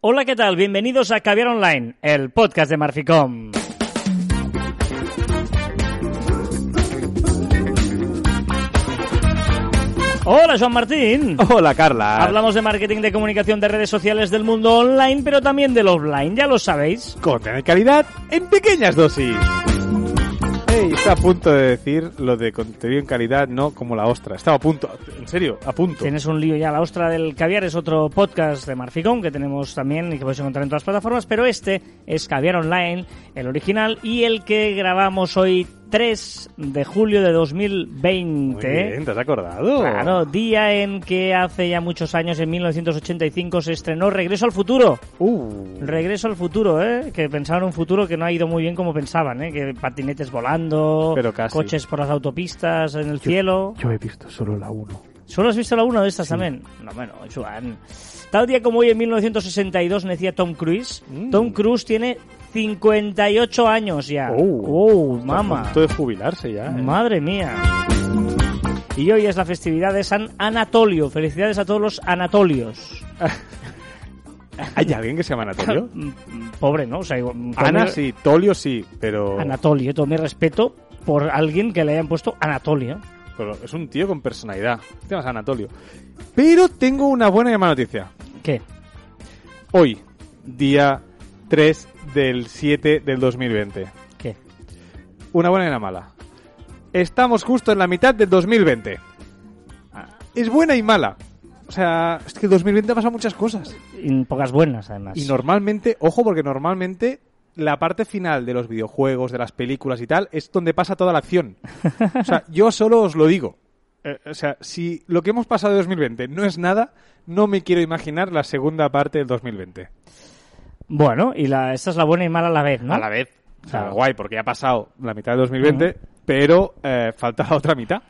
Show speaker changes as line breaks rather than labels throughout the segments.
Hola, ¿qué tal? Bienvenidos a Caviar Online, el podcast de Marficom. Hola, Joan Martín.
Hola, Carla.
Hablamos de marketing de comunicación de redes sociales del mundo online, pero también del offline, ya lo sabéis.
Con calidad en pequeñas dosis. A punto de decir lo de contenido en calidad, no como la ostra. Estaba a punto, en serio, a punto.
Tienes un lío ya. La Ostra del Caviar es otro podcast de Marficom que tenemos también y que podéis encontrar en todas las plataformas, pero este es Caviar Online, el original, y el que grabamos hoy 3 de julio de 2020.
Muy bien, ¿te has acordado?
Claro, día en que hace ya muchos años, en 1985, se estrenó Regreso al Futuro.
Uh,
Regreso al Futuro, ¿eh? Que pensaban un futuro que no ha ido muy bien como pensaban, ¿eh? Que patinetes volando,
Pero casi.
coches por las autopistas, en el cielo.
yo he visto solo la 1.
¿Solo has visto la una de estas también? No, bueno, Joan. Tal día como hoy, en 1962, nacía Tom Cruise.
Mm.
Tom Cruise tiene 58 años ya.
Oh,
Oh.
A punto de jubilarse ya. ¿eh?
Madre mía. Y hoy es la festividad de San Anatolio. Felicidades a todos los Anatolios.
¿Hay alguien que se llama Anatolio?
Mm, Pobre, ¿no? O sea,
Ana
mi-
sí, Tolio sí, pero,
Anatolio, todo mi respeto por alguien que le hayan puesto Anatolio.
pero es un tío con personalidad. Te llamas Anatolio. Pero tengo una buena y mala noticia.
¿Qué?
Hoy, día 3 del 7 del 2020.
¿Qué?
Una buena y una mala. Estamos justo en la mitad del 2020.
Ah,
Es buena y mala. O sea, es que el 2020 ha pasado muchas cosas.
y pocas buenas, además.
Y normalmente, ojo, porque normalmente la parte final de los videojuegos, de las películas y tal, es donde pasa toda la acción. O sea, yo solo os lo digo. Eh, o sea, si lo que hemos pasado de 2020 no es nada, no me quiero imaginar la segunda parte del 2020.
Bueno, y la, esta es la buena y mala a la vez, ¿no?
A la vez. O sea,
Claro.
guay, porque ya ha pasado la mitad de 2020, pero eh, falta la otra mitad.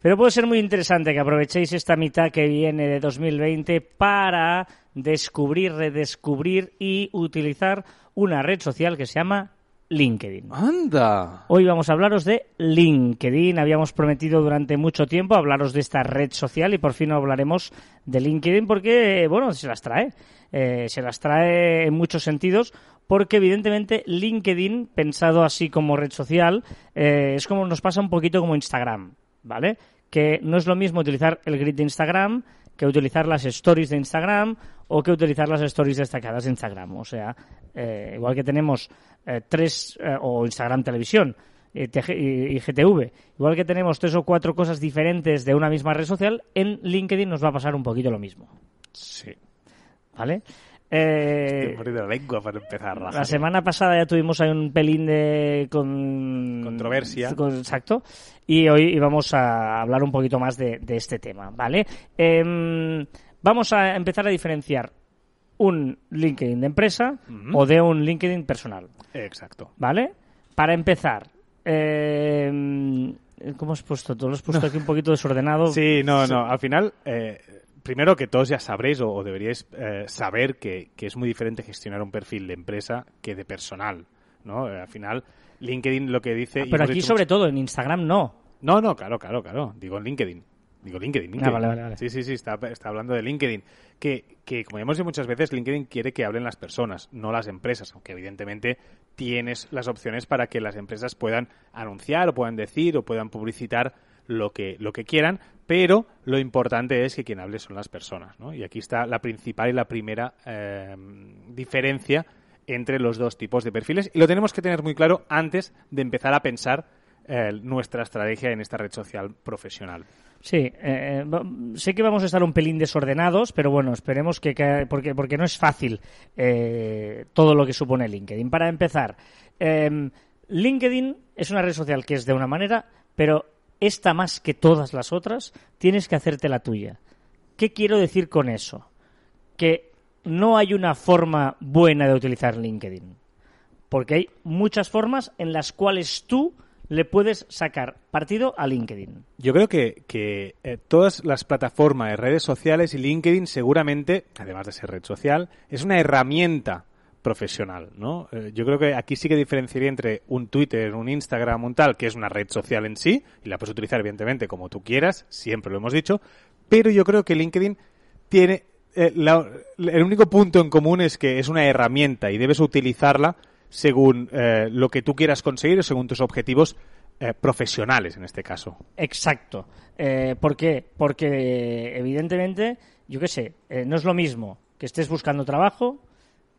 Pero puede ser muy interesante que aprovechéis esta mitad que viene de 2020 para descubrir, redescubrir y utilizar una red social que se llama LinkedIn.
¡Anda!
Hoy vamos a hablaros de LinkedIn. Habíamos prometido durante mucho tiempo hablaros de esta red social y por fin hablaremos de LinkedIn porque, bueno, se las trae. Eh, se las trae en muchos sentidos porque evidentemente LinkedIn, pensado así como red social, eh, es como nos pasa un poquito como Instagram, ¿vale? Que no es lo mismo utilizar el grid de Instagram que utilizar las stories de Instagram o que utilizar las stories destacadas de Instagram. O sea, eh, igual que tenemos eh, tres, eh, o Instagram Televisión y GTV, igual que tenemos tres o cuatro cosas diferentes de una misma red social, en LinkedIn nos va a pasar un poquito lo mismo.
Sí.
¿Vale? Eh,
Estoy la lengua para empezar
la semana pasada ya tuvimos ahí un pelín de con...
Controversia.
con- exacto. Y hoy íbamos a hablar un poquito más de, de este tema, ¿vale? Em, vamos a empezar a diferenciar un LinkedIn de empresa o de un LinkedIn personal,
Exacto.
¿vale? Para empezar, em, ¿cómo has puesto? Tú lo has puesto aquí un poquito desordenado.
Sí, no, no. Al final, eh, primero que todos ya sabréis o, o deberíais eh, saber que, que es muy diferente gestionar un perfil de empresa que de personal, ¿no? Eh, al final, LinkedIn lo que dice...
Ah, pero aquí sobre
mucho-
todo, en Instagram no.
No, no, claro, claro, claro. Digo en LinkedIn. Digo LinkedIn, LinkedIn.
Ah, vale, vale, vale.
Sí, sí, sí, está, está hablando de LinkedIn. Que, que, como hemos dicho muchas veces, LinkedIn quiere que hablen las personas, no las empresas. Aunque evidentemente tienes las opciones para que las empresas puedan anunciar o puedan decir o puedan publicitar lo que, lo que quieran, pero lo importante es que quien hable son las personas, ¿no? Y aquí está la principal y la primera eh, diferencia entre los dos tipos de perfiles y lo tenemos que tener muy claro antes de empezar a pensar eh, nuestra estrategia en esta red social profesional.
Sí, eh, sé que vamos a estar un pelín desordenados, pero bueno, esperemos que, que- porque, porque no es fácil eh, todo lo que supone LinkedIn. Para empezar, eh, LinkedIn es una red social que es de una manera, pero esta más que todas las otras, tienes que hacerte la tuya. ¿Qué quiero decir con eso? Que no hay una forma buena de utilizar LinkedIn. Porque hay muchas formas en las cuales tú le puedes sacar partido a LinkedIn.
Yo creo que, que eh, todas las plataformas de redes sociales y LinkedIn seguramente, además de ser red social, es una herramienta profesional, ¿no? Eh, yo creo que aquí sí que diferenciaría entre un Twitter, un Instagram, un tal, que es una red social en sí, y la puedes utilizar evidentemente como tú quieras, siempre lo hemos dicho, pero yo creo que LinkedIn tiene eh, el único punto en común es que es una herramienta y debes utilizarla según eh, lo que tú quieras conseguir, según tus objetivos eh, profesionales en este caso.
Exacto. ¿Por qué? Porque, evidentemente, yo qué sé, no es lo mismo que estés buscando trabajo,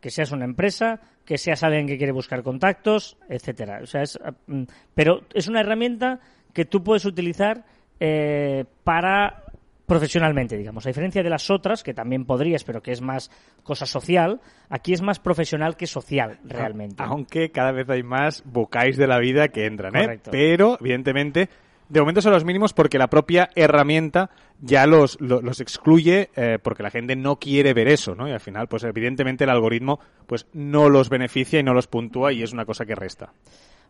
que seas una empresa, que seas alguien que quiere buscar contactos, etcétera. O sea, es, ah, mm, pero es una herramienta que tú puedes utilizar eh, para profesionalmente, digamos. A diferencia de las otras, que también podrías, pero que es más cosa social, aquí es más profesional que social, realmente.
Aunque cada vez hay más bocáis de la vida que entran, ¿eh?
Correcto.
Pero, evidentemente, de momento son los mínimos porque la propia herramienta ya los, lo- los, excluye eh, porque la gente no quiere ver eso, ¿no? Y al final, pues evidentemente el algoritmo pues no los beneficia y no los puntúa y es una cosa que resta.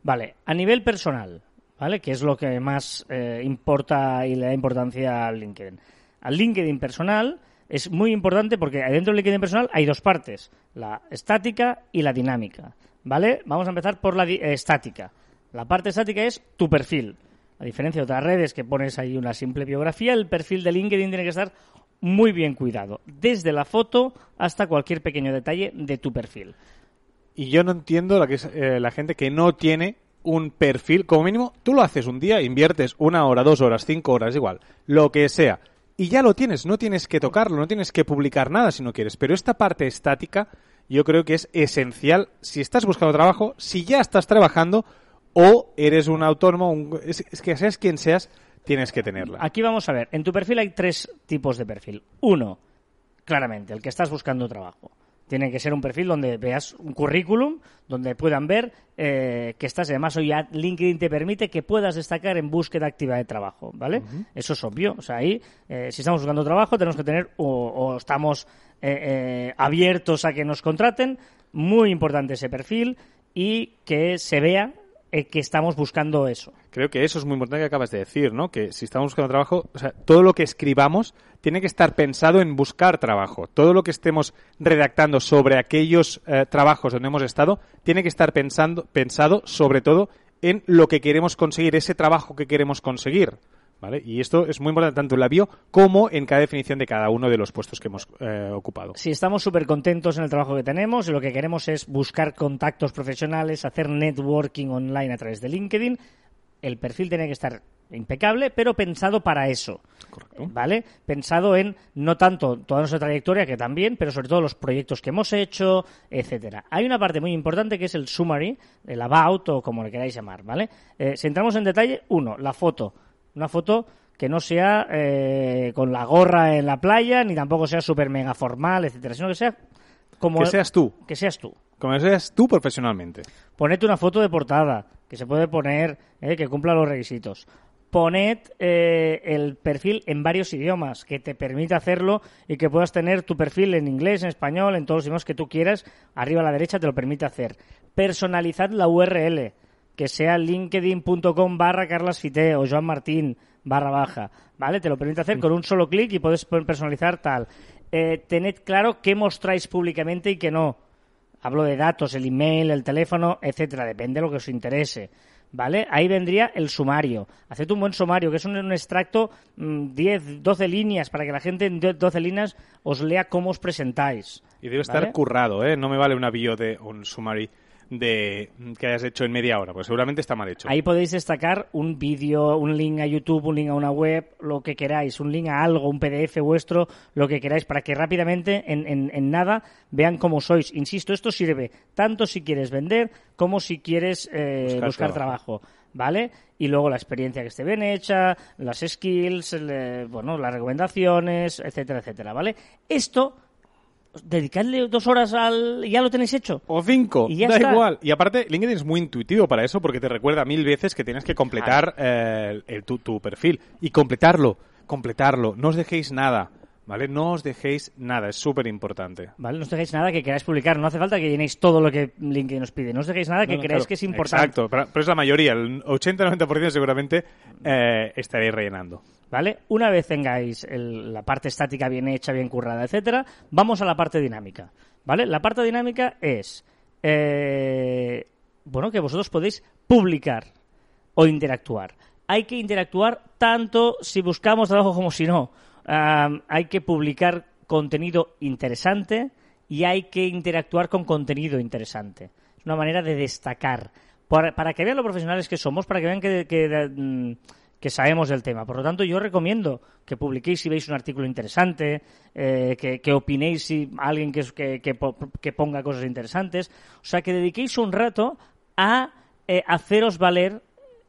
Vale, a nivel personal, ¿vale? Que es lo que más eh, importa y le da importancia al LinkedIn. Al LinkedIn personal es muy importante porque dentro del LinkedIn personal hay dos partes, la estática y la dinámica, ¿vale? Vamos a empezar por la eh, estática. La parte estática es tu perfil. A diferencia de otras redes que pones ahí una simple biografía, el perfil de LinkedIn tiene que estar muy bien cuidado, desde la foto hasta cualquier pequeño detalle de tu perfil.
Y yo no entiendo la, que es, eh, la gente que no tiene un perfil, como mínimo, tú lo haces un día, inviertes una hora, dos horas, cinco horas, igual, lo que sea, y ya lo tienes, no tienes que tocarlo, no tienes que publicar nada si no quieres, pero esta parte estática yo creo que es esencial si estás buscando trabajo, si ya estás trabajando o eres un autónomo, un- es, es que seas quien seas, tienes que tenerla.
Aquí vamos a ver, en tu perfil hay tres tipos de perfil. Uno, claramente, el que estás buscando trabajo. Tiene que ser un perfil donde veas un currículum, donde puedan ver eh, que estás, además hoy ya LinkedIn te permite que puedas destacar en búsqueda activa de trabajo, ¿vale? Eso es obvio. O sea, ahí, eh, si estamos buscando trabajo, tenemos que tener, o, o estamos eh, eh, abiertos a que nos contraten, muy importante ese perfil y que se vea eh, que estamos buscando eso.
Creo que eso es muy importante que acabas de decir, ¿no? Que si estamos buscando trabajo, o sea, todo lo que escribamos tiene que estar pensado en buscar trabajo. Todo lo que estemos redactando sobre aquellos eh, trabajos donde hemos estado tiene que estar pensando, pensado sobre todo en lo que queremos conseguir, ese trabajo que queremos conseguir. ¿Vale? Y esto es muy importante tanto en la bio como en cada definición de cada uno de los puestos que hemos eh, ocupado.
Si estamos súper contentos en el trabajo que tenemos y lo que queremos es buscar contactos profesionales, hacer networking online a través de LinkedIn, el perfil tiene que estar impecable, pero pensado para eso.
Correcto.
¿Vale? Pensado en no tanto toda nuestra trayectoria, que también, pero sobre todo los proyectos que hemos hecho, etcétera. Hay una parte muy importante que es el summary, el about o como le queráis llamar, ¿vale? Eh, si entramos en detalle, uno, la foto. Una foto que no sea eh, con la gorra en la playa, ni tampoco sea súper mega formal, etcétera, sino que sea como
Que seas tú,
que seas tú.
como seas tú profesionalmente.
Poned una foto de portada, que se puede poner, eh, que cumpla los requisitos. Poned eh, el perfil en varios idiomas, que te permita hacerlo y que puedas tener tu perfil en inglés, en español, en todos los idiomas que tú quieras. Arriba a la derecha te lo permite hacer. Personalizad la URL, que sea linkedin.com barra carlasfite o Joan Martín barra baja, ¿vale? Te lo permite hacer con un solo clic y puedes personalizar tal. Eh, tened claro qué mostráis públicamente y qué no. Hablo de datos, el email, el teléfono, etcétera, depende de lo que os interese. ¿Vale? Ahí vendría el sumario. Haced un buen sumario, que es un, un extracto, mm, 10, 12 líneas, para que la gente en 12 líneas os lea cómo os presentáis.
Y debe estar
¿Vale?
currado, ¿eh? No me vale una bio de un summary de que hayas hecho en media hora, pues seguramente está mal hecho.
Ahí podéis destacar un vídeo, un link a YouTube, un link a una web, lo que queráis, un link a algo, un PDF vuestro, lo que queráis, para que rápidamente, en, en- en nada, vean cómo sois. Insisto, esto sirve tanto si quieres vender como si quieres eh,
Buscar
buscar,
trabajo.
trabajo. ¿Vale? Y luego la experiencia que esté bien hecha, las skills, el, eh, bueno, las recomendaciones, etcétera, etcétera, ¿vale? Esto, dedicadle dos horas al... ya lo tenéis hecho.
O cinco,
Y ya
da
está.
igual. Y aparte, LinkedIn es muy intuitivo para eso porque te recuerda mil veces que tienes que completar eh, el- tu, tu perfil. Y completarlo, completarlo. No os dejéis nada, ¿vale? No os dejéis nada, es súper importante.
¿Vale? No os dejéis nada que queráis publicar. No hace falta que llenéis todo lo que LinkedIn os pide. No os dejéis nada que
No, no,
creáis
claro.
que es importante.
Exacto, pero, pero es la mayoría, el 80-90% seguramente eh, estaréis rellenando.
¿Vale? Una vez tengáis el- la parte estática bien hecha, bien currada, etcétera, vamos a la parte dinámica. ¿Vale? La parte dinámica es eh, bueno que vosotros podéis publicar o interactuar. Hay que interactuar tanto si buscamos trabajo como si no. Hay que publicar contenido interesante y hay que interactuar con contenido interesante. Es una manera de destacar. Para, para que vean lo profesionales que somos, para que vean que, que, mm, que sabemos del tema. Por lo tanto, yo recomiendo que publiquéis si veis un artículo interesante, eh, que, que, opinéis si alguien que, que, que, ponga cosas interesantes. O sea, que dediquéis un rato a eh, haceros valer,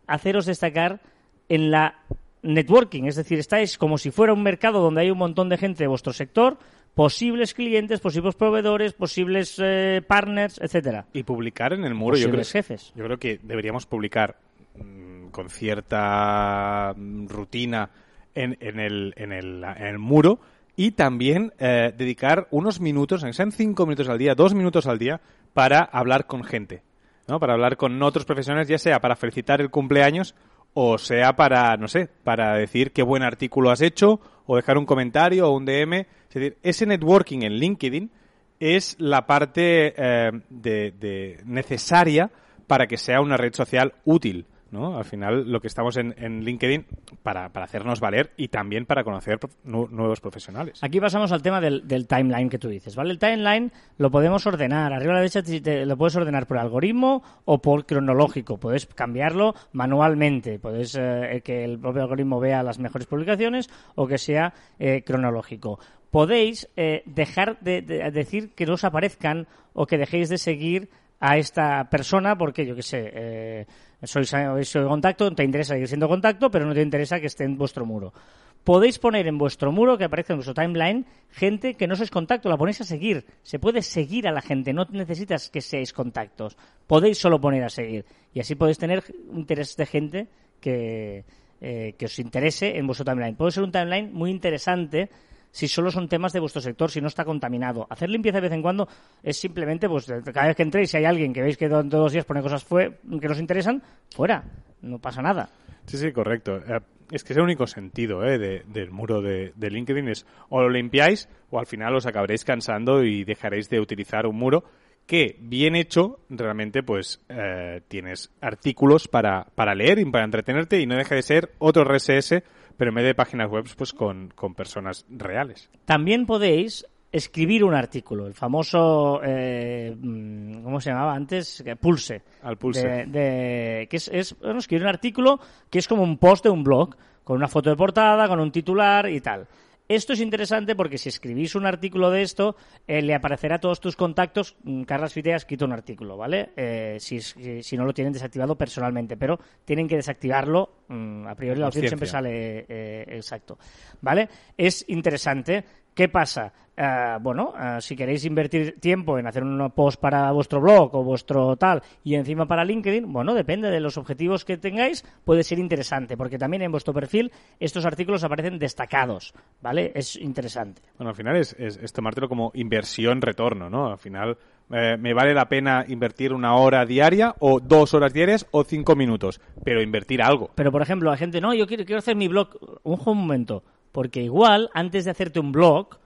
haceros destacar en la networking. Es decir, estáis como si fuera un mercado donde hay un montón de gente de vuestro sector, posibles clientes, posibles proveedores, posibles eh, partners, etcétera.
Y publicar en el muro.
Posibles
yo creo,
jefes.
Yo creo que deberíamos publicar mmm, con cierta rutina en, en, el, en, el, muro y también eh, dedicar unos minutos, sean cinco minutos al día, dos minutos al día, para hablar con gente, ¿no? Para hablar con otros profesionales, ya sea para felicitar el cumpleaños o sea para, no sé, para decir qué buen artículo has hecho o dejar un comentario o un DM. Es decir, ese networking en LinkedIn es la parte eh, necesaria para que sea una red social útil. ¿No? Al final, lo que estamos en, en LinkedIn para, para, hacernos valer y también para conocer nu nuevos profesionales.
Aquí pasamos al tema del, del, timeline que tú dices, ¿vale? El timeline lo podemos ordenar. Arriba a la derecha lo puedes ordenar por algoritmo o por cronológico. Puedes cambiarlo manualmente. Puedes eh, que el propio algoritmo vea las mejores publicaciones o que sea eh, cronológico podéis eh, dejar de, de, decir que no os aparezcan o que dejéis de seguir a esta persona porque, yo qué sé, eh, sois, sois contacto, te interesa seguir siendo contacto, pero no te interesa que esté en vuestro muro. Podéis poner en vuestro muro, que aparezca en vuestro timeline, gente que no sois contacto, la ponéis a seguir. Se puede seguir a la gente, no necesitas que seáis contactos. Podéis solo poner a seguir. Y así podéis tener interés de gente que, eh, que os interese en vuestro timeline. Puede ser un timeline muy interesante si solo son temas de vuestro sector, si no está contaminado. Hacer limpieza de vez en cuando es simplemente, pues cada vez que entréis, si hay alguien que veis que todos los días pone cosas que nos interesan, fuera, no pasa nada.
Sí, sí, correcto. Eh, es que es el único sentido eh, de, del muro de, de, LinkedIn, es o lo limpiáis o al final os acabaréis cansando y dejaréis de utilizar un muro que, bien hecho, realmente pues eh, tienes artículos para, para leer y para entretenerte y no deja de ser otro RSS pero en vez de páginas web, pues con, con personas reales.
También podéis escribir un artículo, el famoso, eh, ¿cómo se llamaba antes? Pulse.
Al pulse.
De, de, que es, es bueno, escribir un artículo que es como un post de un blog, con una foto de portada, con un titular y tal. Esto es interesante porque si escribís un artículo de esto, eh, le aparecerá a todos tus contactos, mm, Carlas Fite ha escrito un artículo, ¿vale? Eh, si, si, si, no lo tienen desactivado personalmente, pero tienen que desactivarlo, mmm, a priori la opción siempre sale eh, exacto, ¿vale? Es interesante. ¿Qué pasa? Uh, bueno, uh, si queréis invertir tiempo en hacer un post para vuestro blog o vuestro tal y encima para LinkedIn, bueno, depende de los objetivos que tengáis, puede ser interesante, porque también en vuestro perfil estos artículos aparecen destacados, ¿vale? Es interesante.
Bueno, al final es, es, es tomártelo como inversión-retorno, ¿no? Al final eh, me vale la pena invertir una hora diaria o dos horas diarias o cinco minutos, pero invertir algo.
Pero, por ejemplo, la gente, no, yo quiero, quiero hacer mi blog, un, momento, porque igual, antes de hacerte un blog,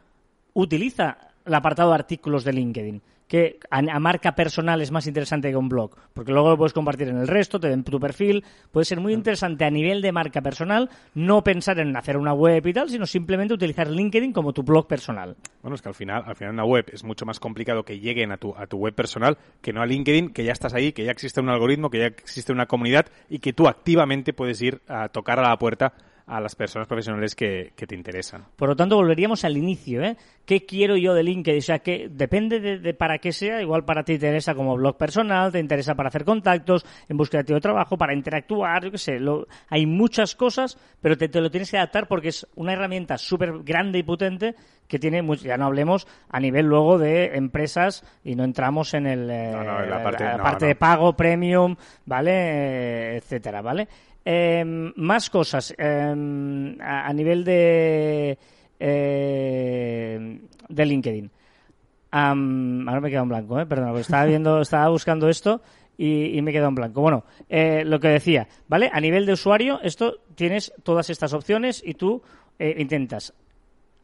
utiliza el apartado de artículos de LinkedIn, que a, a, marca personal es más interesante que un blog, porque luego lo puedes compartir en el resto, te ven tu perfil, puede ser muy interesante a nivel de marca personal no pensar en hacer una web y tal, sino simplemente utilizar LinkedIn como tu blog personal.
Bueno, es que al final, al final una web es mucho más complicado que lleguen a tu, a tu web personal que no a LinkedIn, que ya estás ahí, que ya existe un algoritmo, que ya existe una comunidad y que tú activamente puedes ir a tocar a la puerta a las personas profesionales que, que, te interesan.
Por lo tanto, volveríamos al inicio, ¿eh? ¿Qué quiero yo de LinkedIn? O sea, que depende de, de, para qué sea, igual para ti te interesa como blog personal, te interesa para hacer contactos, en búsqueda de trabajo, para interactuar, yo qué sé, lo, hay muchas cosas, pero te, te, lo tienes que adaptar porque es una herramienta súper grande y potente que tiene, ya no hablemos a nivel luego de empresas y no entramos en, el,
no, no, en la parte,
la
no,
parte de pago, premium, ¿vale? Eh, etcétera, ¿vale? Eh, más cosas eh, a, nivel de eh, de LinkedIn. Um, ahora me he quedado en blanco, ¿eh? perdón, estaba viendo, estaba buscando esto y, y, me he quedado en blanco. Bueno, eh, lo que decía, ¿vale? A nivel de usuario, esto tienes todas estas opciones y tú eh, intentas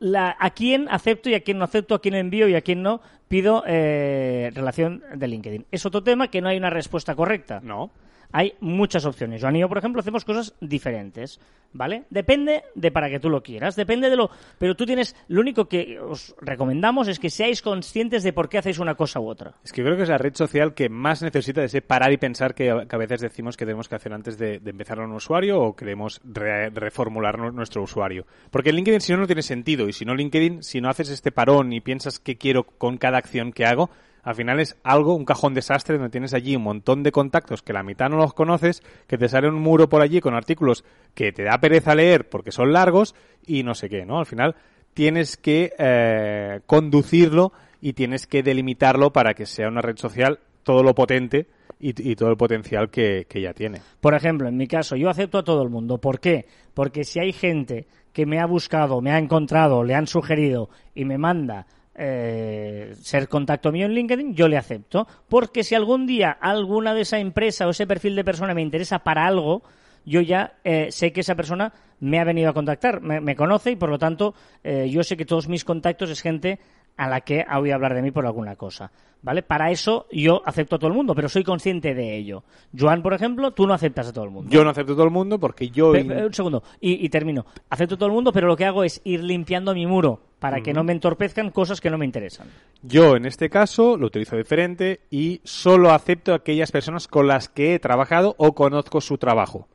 la, a quién acepto y a quién no acepto, a quién envío y a quién no pido eh, relación de LinkedIn. Es otro tema que no hay una respuesta correcta.
No.
Hay muchas opciones. Joan y yo, por ejemplo, hacemos cosas diferentes, ¿vale? Depende de para que tú lo quieras, depende de lo... Pero tú tienes... Lo único que os recomendamos es que seáis conscientes de por qué hacéis una cosa u otra.
Es que creo que es la red social que más necesita de ese parar y pensar que, a veces decimos que tenemos que hacer antes de, empezar a un usuario o queremos reformular nuestro usuario. Porque LinkedIn si no, no tiene sentido. Y si no LinkedIn, si no haces este parón y piensas qué quiero con cada acción que hago, al final es algo, un cajón desastre donde tienes allí un montón de contactos que la mitad no los conoces, que te sale un muro por allí con artículos que te da pereza leer porque son largos y no sé qué, ¿no? Al final tienes que eh, conducirlo y tienes que delimitarlo para que sea una red social todo lo potente y, todo el potencial que, que, ya tiene.
Por ejemplo, en mi caso, yo acepto a todo el mundo. ¿Por qué? Porque si hay gente que me ha buscado, me ha encontrado, le han sugerido y me manda eh, ser contacto mío en LinkedIn, yo le acepto. Porque si algún día alguna de esa empresa o ese perfil de persona me interesa para algo, yo ya eh, sé que esa persona me ha venido a contactar, me, conoce y por lo tanto eh, yo sé que todos mis contactos es gente a la que ha oído hablar de mí por alguna cosa. ¿Vale? Para eso yo acepto a todo el mundo, pero soy consciente de ello. Joan, por ejemplo, tú no aceptas a todo el mundo.
Yo no acepto a todo el mundo porque yo...
un segundo, y, termino. Acepto a todo el mundo, pero lo que hago es ir limpiando mi muro para que no me entorpezcan cosas que no me interesan.
Yo, en este caso, lo utilizo diferente y solo acepto a aquellas personas con las que he trabajado o conozco su trabajo.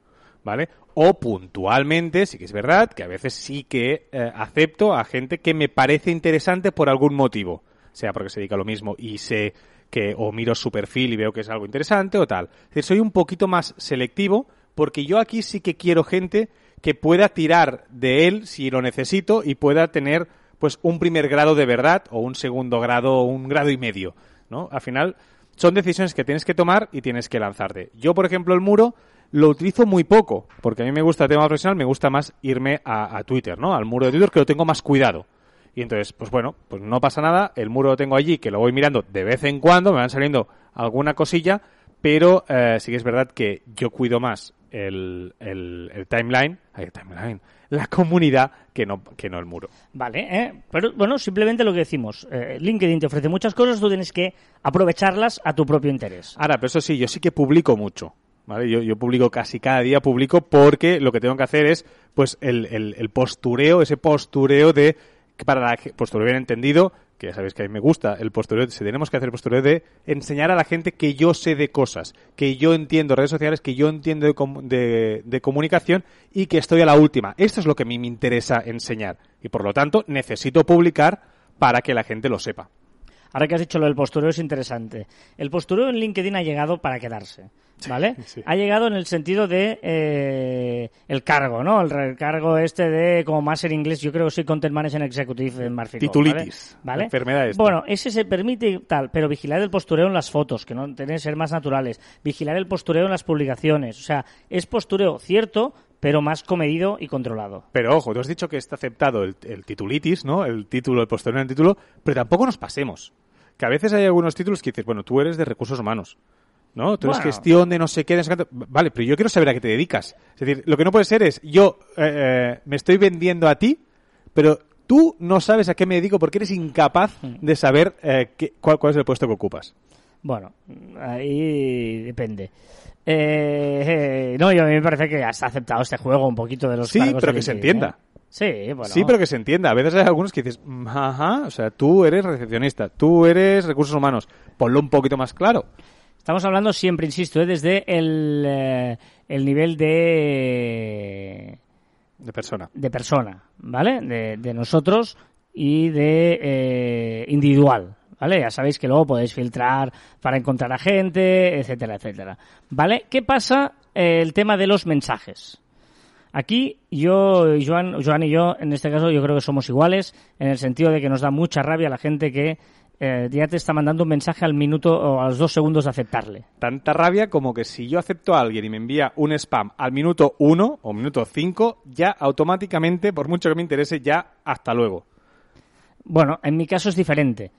¿Vale? O puntualmente, sí que es verdad, que a veces sí que eh, acepto a gente que me parece interesante por algún motivo sea porque se dedica a lo mismo y sé que o miro su perfil y veo que es algo interesante o tal. soy un poquito más selectivo porque yo aquí sí que quiero gente que pueda tirar de él si lo necesito y pueda tener pues un primer grado de verdad o un segundo grado o un grado y medio, ¿no? Al final son decisiones que tienes que tomar y tienes que lanzarte. Yo, por ejemplo, el muro lo utilizo muy poco, porque a mí me gusta el tema profesional, me gusta más irme a, a Twitter, ¿no? Al muro de Twitter que lo tengo más cuidado. Y entonces, pues bueno, pues no pasa nada, el muro lo tengo allí, que lo voy mirando de vez en cuando, me van saliendo alguna cosilla, pero eh, sí que es verdad que yo cuido más el, el, timeline, el timeline, la comunidad que no, que no el muro.
Vale, ¿eh? pero bueno, simplemente lo que decimos, eh, LinkedIn te ofrece muchas cosas, tú tienes que aprovecharlas a tu propio interés.
Ahora, pero eso sí, yo sí que publico mucho. ¿Vale? Yo, yo publico casi cada día, publico porque lo que tengo que hacer es, pues, el, el, postureo, ese postureo de para la postureo bien entendido, que ya sabéis que a mí me gusta el postureo, si tenemos que hacer el postureo de enseñar a la gente que yo sé de cosas, que yo entiendo redes sociales, que yo entiendo de, de, comunicación y que estoy a la última. Esto es lo que a mí me interesa enseñar y por lo tanto necesito publicar para que la gente lo sepa.
Ahora que has dicho lo del postureo es interesante. El postureo en LinkedIn ha llegado para quedarse. ¿Vale? Ha llegado en el sentido de eh, el cargo, ¿no? El, cargo este de, como más en inglés, yo creo que soy Content Management Executive en Marfico.
Titulitis. ¿vale? Enfermedad
Bueno, ese se permite tal, pero vigilar el postureo en las fotos, que no tienen que ser más naturales. Vigilar el postureo en las publicaciones. O sea, es postureo cierto, pero más comedido y controlado.
Pero ojo, tú has dicho que está aceptado el, titulitis, ¿no? El título, el postureo en el título, pero tampoco nos pasemos. Que a veces hay algunos títulos que dices, bueno, tú eres de recursos humanos. ¿No? Tú eres gestión de no sé qué, Vale, pero yo quiero saber a qué te dedicas. Es decir, lo que no puede ser es, yo eh, eh, me estoy vendiendo a ti, pero tú no sabes a qué me dedico porque eres incapaz mm. de saber eh, cuál, cuál es el puesto que ocupas.
Bueno, ahí depende. no, yo a mí me parece que has aceptado este juego un poquito de los
Sí, pero que se entienda.
Sí, bueno.
Sí, pero que se entienda. A veces hay algunos que dices, ajá, o sea, tú eres recepcionista, tú eres recursos humanos, ponlo un poquito más claro.
Estamos hablando siempre, insisto, ¿eh? desde el, eh, el nivel de...
De persona.
De persona, ¿vale? De, nosotros y de eh, individual, ¿vale? Ya sabéis que luego podéis filtrar para encontrar a gente, etcétera, etcétera. ¿Vale? ¿Qué pasa el tema de los mensajes? Aquí yo, Joan, Joan y yo, en este caso, yo creo que somos iguales, en el sentido de que nos da mucha rabia la gente que eh, ya te está mandando un mensaje al minuto o a los dos segundos de aceptarle.
Tanta rabia como que si yo acepto a alguien y me envía un spam al minuto uno o minuto cinco, ya automáticamente, por mucho que me interese, ya hasta luego.
Bueno, en mi caso es diferente.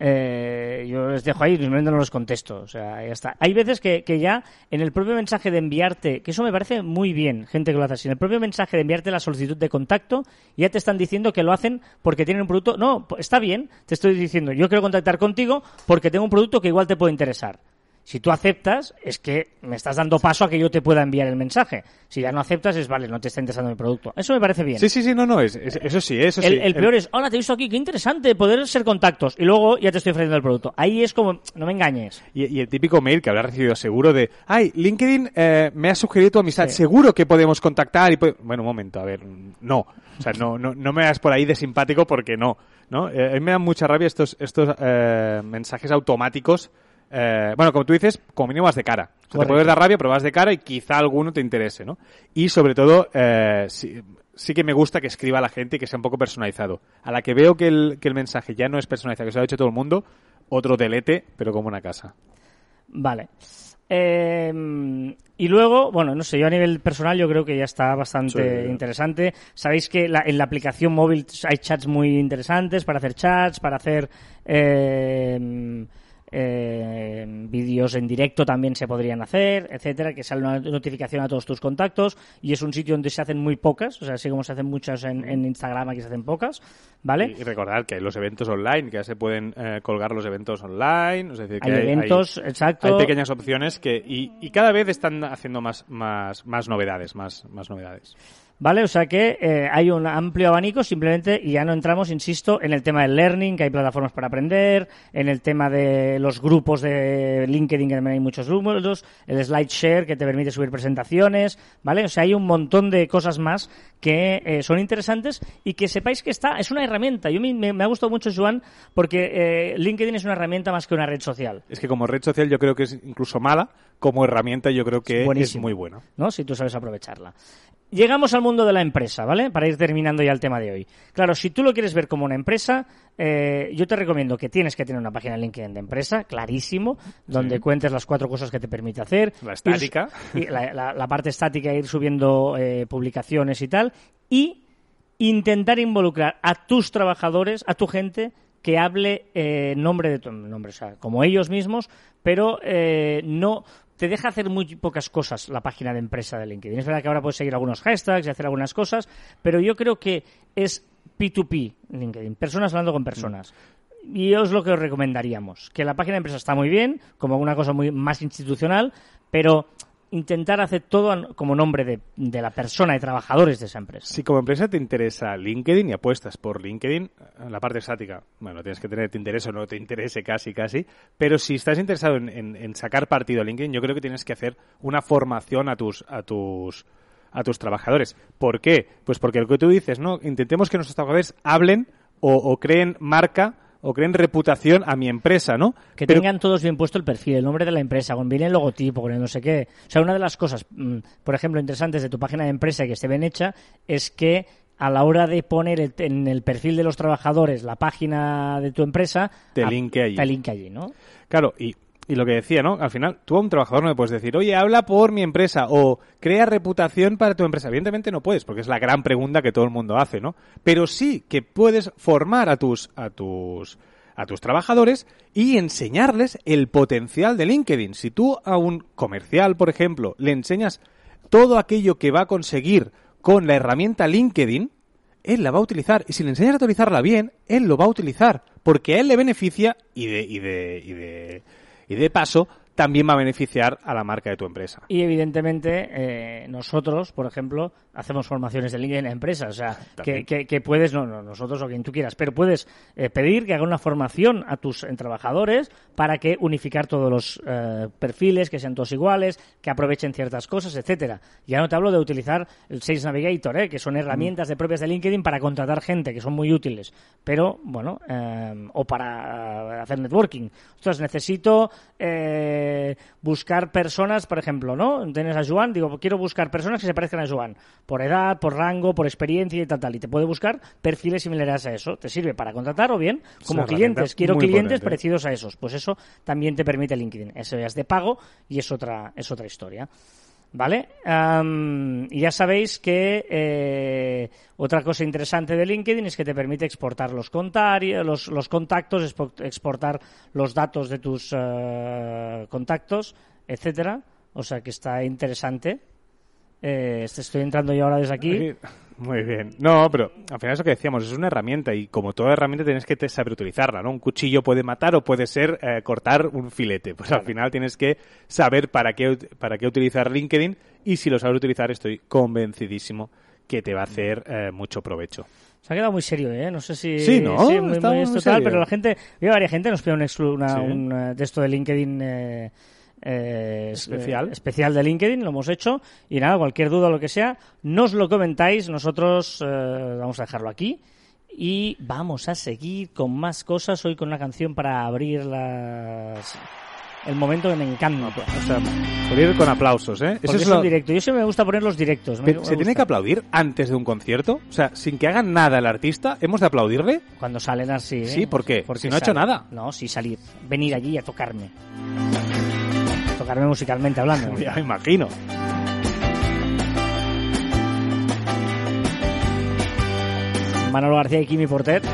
Eh, yo les dejo ahí, simplemente no los contesto. O sea, ya está. Hay veces que, que, ya en el propio mensaje de enviarte, que eso me parece muy bien, gente que lo hace así, en el propio mensaje de enviarte la solicitud de contacto, ya te están diciendo que lo hacen porque tienen un producto. No, está bien, te estoy diciendo, yo quiero contactar contigo porque tengo un producto que igual te puede interesar. Si tú aceptas, es que me estás dando paso a que yo te pueda enviar el mensaje. Si ya no aceptas, es vale, no te está interesando mi producto. Eso me parece bien.
Sí, sí, sí, no, no, es, es- eso sí, eso sí.
El, el peor es, hola, te he visto aquí, qué interesante, poder ser contactos. Y luego ya te estoy ofreciendo el producto. Ahí es como, no me engañes.
Y, y el típico mail que habrás recibido seguro de, ay, LinkedIn eh, me ha sugerido tu amistad,
Sí.
seguro que podemos contactar y po-". Bueno, un momento, a ver, no. O sea, no, no, no me hagas por ahí de simpático porque no. ¿no? Eh, a mí me dan mucha rabia estos, estos eh, mensajes automáticos. Eh, bueno, como tú dices, como mínimo vas de cara. O sea, te puedes dar rabia, pero vas de cara y quizá alguno te interese, ¿no? Y sobre todo, eh, sí, sí que me gusta que escriba a la gente y que sea un poco personalizado. A la que veo que el, que el mensaje ya no es personalizado, que se lo ha hecho todo el mundo, otro delete, pero como una casa.
Vale. Eh, y luego, bueno, no sé, yo a nivel personal yo creo que ya está bastante
Sí.
interesante. Sabéis que la- en la aplicación móvil hay chats muy interesantes para hacer chats, para hacer eh, eh, vídeos en directo también se podrían hacer, etcétera, que sale una notificación a todos tus contactos y es un sitio donde se hacen muy pocas, o sea, así como se hacen muchas en, en Instagram, aquí se hacen pocas, ¿vale?
Y, y recordar que hay los eventos online, que ya se pueden eh, colgar los eventos online. Es decir, que
Hay eventos, exacto.
Hay pequeñas opciones que y, y cada vez están haciendo más más más novedades, más más novedades.
¿Vale? O sea que eh, hay un amplio abanico simplemente y ya no entramos, insisto, en el tema del learning, que hay plataformas para aprender, en el tema de los grupos de LinkedIn, que también hay muchos grupos, el SlideShare, que te permite subir presentaciones, ¿vale? O sea, hay un montón de cosas más que eh, son interesantes y que sepáis que está, es una herramienta. Yo me, me- me ha gustado mucho, Joan, porque eh, LinkedIn es una herramienta más que una red social.
Es que como red social yo creo que es incluso mala, como herramienta yo creo que es muy buena.
¿no? Si tú sabes aprovecharla. Llegamos al mundo de la empresa, ¿vale? Para ir terminando ya el tema de hoy. Claro, si tú lo quieres ver como una empresa, eh, yo te recomiendo que tienes que tener una página de LinkedIn de empresa, clarísimo, donde cuentes las cuatro cosas que te permite hacer.
La estática.
Ir- y la, la- la parte estática, ir subiendo eh, publicaciones y tal. Y intentar involucrar a tus trabajadores, a tu gente, que hable eh, nombre de tu nombre, o sea, como ellos mismos, pero eh, no te deja hacer muy pocas cosas la página de empresa de LinkedIn. Es verdad que ahora puedes seguir algunos hashtags y hacer algunas cosas, pero yo creo que es P2P LinkedIn, personas hablando con personas. Y es lo que os recomendaríamos, que la página de empresa está muy bien, como una cosa muy más institucional, pero intentar hacer todo como nombre de, la persona, de trabajadores de esa empresa.
Si como empresa te interesa LinkedIn y apuestas por LinkedIn, la parte estática, bueno, tienes que tener, te interese o no te interese casi, casi, pero si estás interesado en, en- sacar partido a LinkedIn, yo creo que tienes que hacer una formación a tus, a tus, a tus trabajadores. ¿Por qué? Pues porque lo que tú dices, ¿no? Intentemos que nuestros trabajadores hablen o creen marca o creen reputación a mi empresa, ¿no?
Que
Pero-
tengan todos bien puesto el perfil, el nombre de la empresa, con bien el logotipo, con el no sé qué. O sea, una de las cosas, mm, por ejemplo, interesantes de tu página de empresa y que esté bien hecha es que a la hora de poner el- en el perfil de los trabajadores la página de tu empresa,
Te linke allí.
te linke allí, ¿no?
Claro, y, y lo que decía, ¿no? Al final, tú a un trabajador no le puedes decir, oye, habla por mi empresa o crea reputación para tu empresa. Evidentemente no puedes, porque es la gran pregunta que todo el mundo hace, ¿no? Pero sí que puedes formar a tus, a tus, a tus trabajadores y enseñarles el potencial de LinkedIn. Si tú a un comercial, por ejemplo, le enseñas todo aquello que va a conseguir con la herramienta LinkedIn, él la va a utilizar. Y si le enseñas a utilizarla bien, él lo va a utilizar. Porque a él le beneficia y de, y de, y de, y de paso también va a beneficiar a la marca de tu empresa.
Y evidentemente eh, nosotros, por ejemplo, hacemos formaciones de LinkedIn en empresas. O sea, que, que- que puedes, no, no, nosotros o quien tú quieras, pero puedes eh, pedir que haga una formación a tus eh, trabajadores para que unificar todos los eh, perfiles, que sean todos iguales, que aprovechen ciertas cosas, etcétera. Ya no te hablo de utilizar el Sales Navigator, eh, que son herramientas de propias de LinkedIn para contratar gente, que son muy útiles, pero bueno, eh, o para eh, hacer networking. Ostras, necesito eh, buscar personas, por ejemplo, ¿no? Tienes a Joan, digo, quiero buscar personas que se parezcan a Joan, por edad, por rango, por experiencia y tal, tal. Y te puede buscar perfiles similares a eso. Te sirve para contratar o bien como clientes. Quiero clientes
potente.
parecidos a esos. Pues eso también te permite LinkedIn. Eso ya es de pago y es otra, es otra historia. ¿Vale? Am, y ya sabéis que eh, otra cosa interesante de LinkedIn es que te permite exportar los, los, los contactos, expo- exportar los datos de tus eh, contactos, etcétera. O sea que está interesante. Eh, estoy entrando yo ahora desde aquí.
Muy bien. No, pero al final eso que decíamos, es una herramienta y como toda herramienta tienes que saber utilizarla, ¿no? Un cuchillo puede matar o puede ser eh, cortar un filete. Pues al final tienes que saber para qué, para qué utilizar LinkedIn y si lo sabes utilizar estoy convencidísimo que te va a hacer eh, mucho provecho.
Se ha quedado muy serio, ¿eh? No sé si...
Sí, ¿no?
muy,
Está
muy
muy
esto
serio.
tal, pero la gente... Veo varias gente nos pide un, exclu- una,
Sí.
un eh, de esto de LinkedIn... eh, eh,
Especial.
eh, especial de LinkedIn, lo hemos hecho. Y nada, cualquier duda o lo que sea, nos lo comentáis. Nosotros eh, vamos a dejarlo aquí. Y vamos a seguir con más cosas. Hoy con una canción para abrir las... el momento que me encanta.
O sea, por ir con aplausos, ¿eh?
Porque es,
lo-
un directo. Yo siempre me gusta poner los directos. me-
Pero,
me
¿Se tiene que aplaudir antes de un concierto? O sea, sin que hagan nada el artista, ¿hemos de aplaudirle?
Cuando salen así. ¿eh?
Sí, ¿por qué?
Porque
Si no ha hecho
sale-
nada.
No, sí, salir. Venir allí a tocarme. Tocarme musicalmente hablando.
Ya me imagino.
Manolo García y Kimi Portet.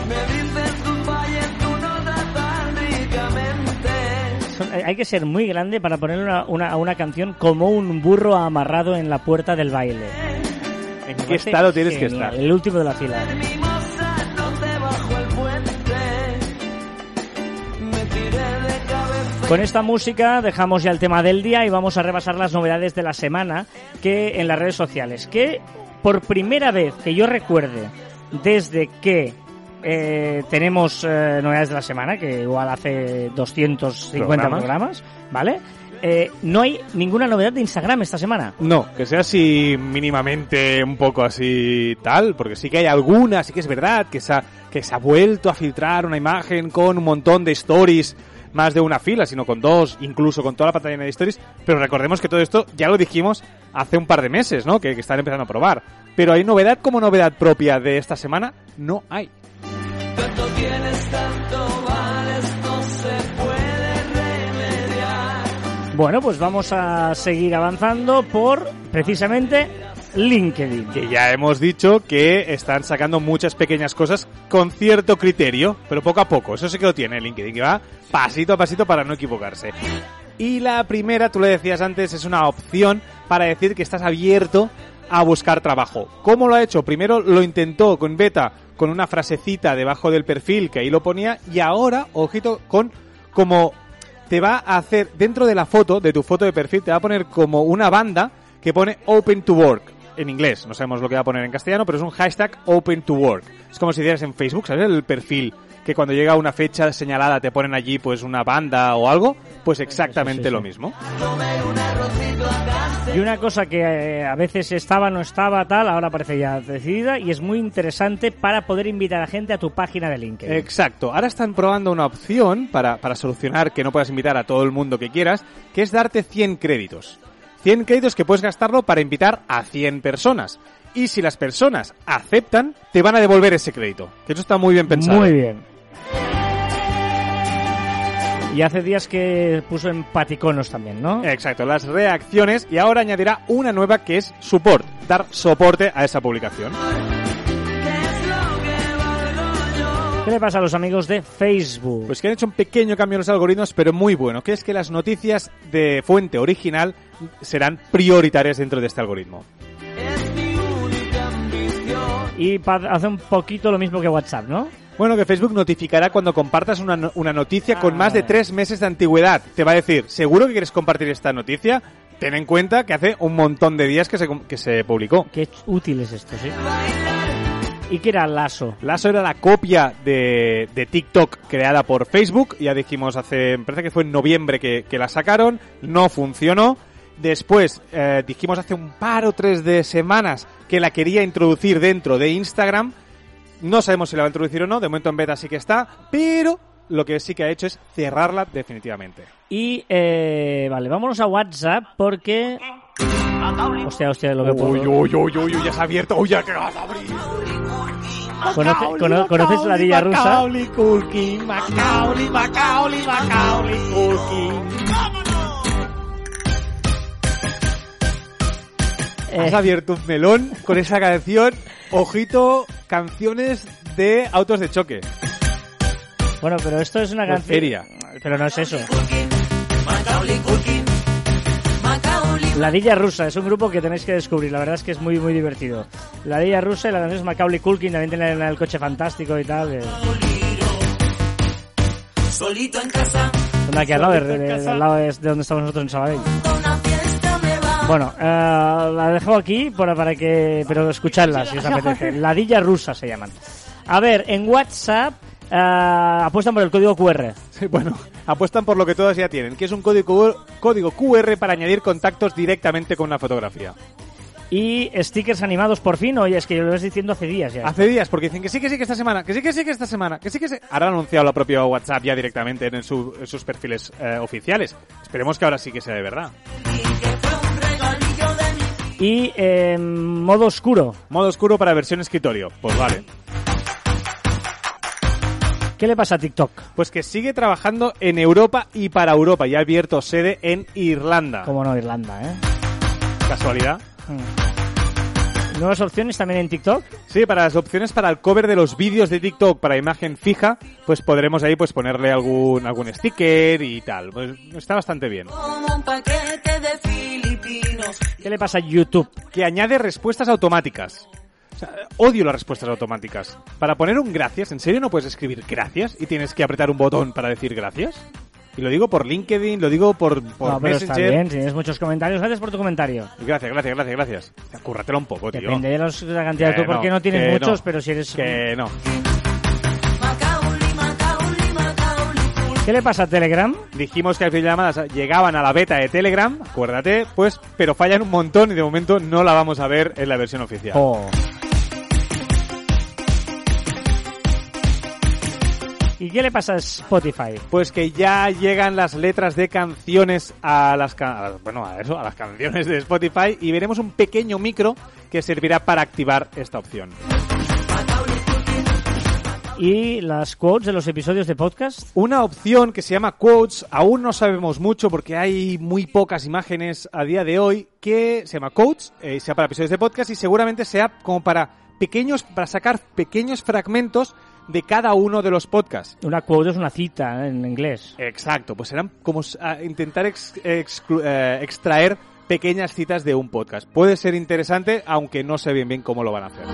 Eh, hay que ser muy grande para poner una, una, una canción como un burro amarrado en la puerta del baile.
¿En qué estado tienes que estar?
El último de la fila. Con esta música dejamos ya el tema del día y vamos a repasar las novedades de la semana que en las redes sociales. Que por primera vez que yo recuerde, desde que eh, tenemos eh, novedades de la semana, que igual hace 250
Programas.
programas, ¿vale? Eh, no hay ninguna novedad de Instagram esta semana.
No, que sea así mínimamente un poco así tal, porque sí que hay algunas, sí que es verdad que se ha, que se ha vuelto a filtrar una imagen con un montón de stories, más de una fila, sino con dos, incluso con toda la pantalla de stories, pero recordemos que todo esto ya lo dijimos hace un par de meses, ¿no? Que, que están empezando a probar. Pero hay novedad como novedad propia de esta semana, no hay.
Bueno, pues vamos a seguir avanzando por precisamente LinkedIn.
que ya hemos dicho que están sacando muchas pequeñas cosas con cierto criterio, pero poco a poco. Eso sí que lo tiene LinkedIn, que va pasito a pasito para no equivocarse. Y la primera, tú lo decías antes, es una opción para decir que estás abierto a buscar trabajo. ¿Cómo lo ha hecho? Primero lo intentó con beta con una frasecita debajo del perfil que ahí lo ponía y ahora, ojito, con como te va a hacer dentro de la foto, de tu foto de perfil, te va a poner como una banda que pone Open to Work en inglés. No sabemos lo que va a poner en castellano, pero es un hashtag Open to Work. Es como si hicieras en Facebook, ¿sabes? El perfil que cuando llega una fecha señalada te ponen allí pues una banda o algo, pues exactamente
Sí, sí, sí.
lo mismo.
Y una cosa que eh, a veces estaba, no estaba, tal, ahora parece ya decidida y es muy interesante para poder invitar a gente a tu página de LinkedIn.
Exacto. Ahora están probando una opción para, para solucionar que no puedas invitar a todo el mundo que quieras, que es darte 100 créditos. 100 créditos que puedes gastarlo para invitar a 100 personas. Y si las personas aceptan, te van a devolver ese crédito. Que eso está muy bien pensado.
Muy bien. Y hace días que puso en paticonos también, ¿no?
Exacto, las reacciones y ahora añadirá una nueva que es support, dar soporte a esa publicación.
¿Qué le pasa a los amigos de Facebook?
Pues que han hecho un pequeño cambio en los algoritmos, pero muy bueno, que es que las noticias de fuente original serán prioritarias dentro de este algoritmo.
Y hace un poquito lo mismo que WhatsApp, ¿no?
Bueno, que Facebook notificará cuando compartas una, una noticia con
Ah.
más de tres meses de antigüedad. Te va a decir, ¿seguro que quieres compartir esta noticia? Ten en cuenta que hace un montón de días que se, que se publicó.
Qué útil es esto, sí. ¿Y qué era Lasso?
Lasso era la copia de, de TikTok creada por Facebook. Ya dijimos hace, me parece que fue en noviembre que, que la sacaron. No funcionó. Después eh, dijimos hace un par o tres de semanas que la quería introducir dentro de Instagram. No sabemos si la va a introducir o no. De momento en beta sí que está. Pero lo que sí que ha hecho es cerrarla definitivamente.
Y, eh, vale, vámonos a WhatsApp porque... Hostia, hostia, lo que puedo...
Uy, uy, uy, uy, uy, ya se ha abierto. Uy, ya que vas a abrir.
Conoce- cono- ¿Conoces la Dilla rusa?
Macaulay Culkin, Macaulay, Macaulay, Macaulay Culkin.
Eh,
Has abierto un melón con esa canción. Ojito, canciones de autos de choque.
bueno, pero esto es una canción... Pero no es eso.
Macaulay Culkin, Macaulay
La Dilla Rusa es un grupo que tenéis que descubrir, la verdad es que es muy muy divertido. La Dilla Rusa y la canción es Macaulay Culkin, también tiene el, coche fantástico y tal. eh.
Solito en casa,
aquí al lado, de,
Solito en
de-
casa.
al lado es de donde estamos nosotros en Sabadell. Bueno, eh, la dejo aquí para, para que... Pero escuchadla si os apetece. La Dilla Rusa se llaman. A ver, en WhatsApp eh, apuestan por el código QR.
Sí, bueno, apuestan por lo que todas ya tienen, que es un código, código QR para añadir contactos directamente con una fotografía.
Y stickers animados por fin, oye, es que yo lo ves diciendo hace días ya.
Hace días, porque dicen que sí, que sí, que esta semana, que sí, que sí, que esta semana, que sí, que sí. Ahora han anunciado la propia WhatsApp ya directamente en, su- en sus perfiles eh, oficiales. Esperemos que ahora sí que sea de verdad.
Y eh, modo oscuro.
Modo oscuro para versión escritorio. Pues vale.
¿Qué le pasa a TikTok?
Pues que sigue trabajando en Europa y para Europa. Ya ha abierto sede en Irlanda.
Como no, Irlanda, ¿eh?
¿Casualidad?
Nuevas opciones también en TikTok.
Sí, para las opciones para el cover de los vídeos de TikTok para imagen fija, pues podremos ahí pues ponerle algún algún sticker y tal. Pues está bastante bien.
¿Qué le pasa a YouTube?
Que añade respuestas automáticas. O sea, odio las respuestas automáticas. Para poner un gracias, ¿en serio no puedes escribir gracias y tienes que apretar un botón para decir gracias? Y lo digo por LinkedIn, lo digo por, por
no, pero está
Messenger.
bien, si tienes muchos comentarios, gracias por tu comentario.
Gracias, gracias, gracias, gracias. Cúrratelo un poco, tío.
Depende de los- de la cantidad.
Que
Tú porque
no,
no tienes muchos,
no.
pero si eres...
Que no.
¿Qué le pasa a Telegram?
Dijimos que las videollamadas llegaban a la beta de Telegram, acuérdate, pues, pero fallan un montón y de momento no la vamos a ver en la versión oficial.
Oh. ¿Y qué le pasa a Spotify?
Pues que ya llegan las letras de canciones a las a- bueno, a eso, a las canciones de Spotify y veremos un pequeño micro que servirá para activar esta opción.
¿Y las quotes de los episodios de podcast?
Una opción que se llama Quotes, aún no sabemos mucho porque hay muy pocas imágenes a día de hoy, que se llama Quotes, eh, sea para episodios de podcast y seguramente sea como para pequeños, para sacar pequeños fragmentos de cada uno de los podcasts.
Una quote es una cita ¿eh? en inglés.
Exacto, pues serán como s- a intentar ex- eh, extraer pequeñas citas de un podcast. Puede ser interesante, aunque no sé bien bien cómo lo van a hacer.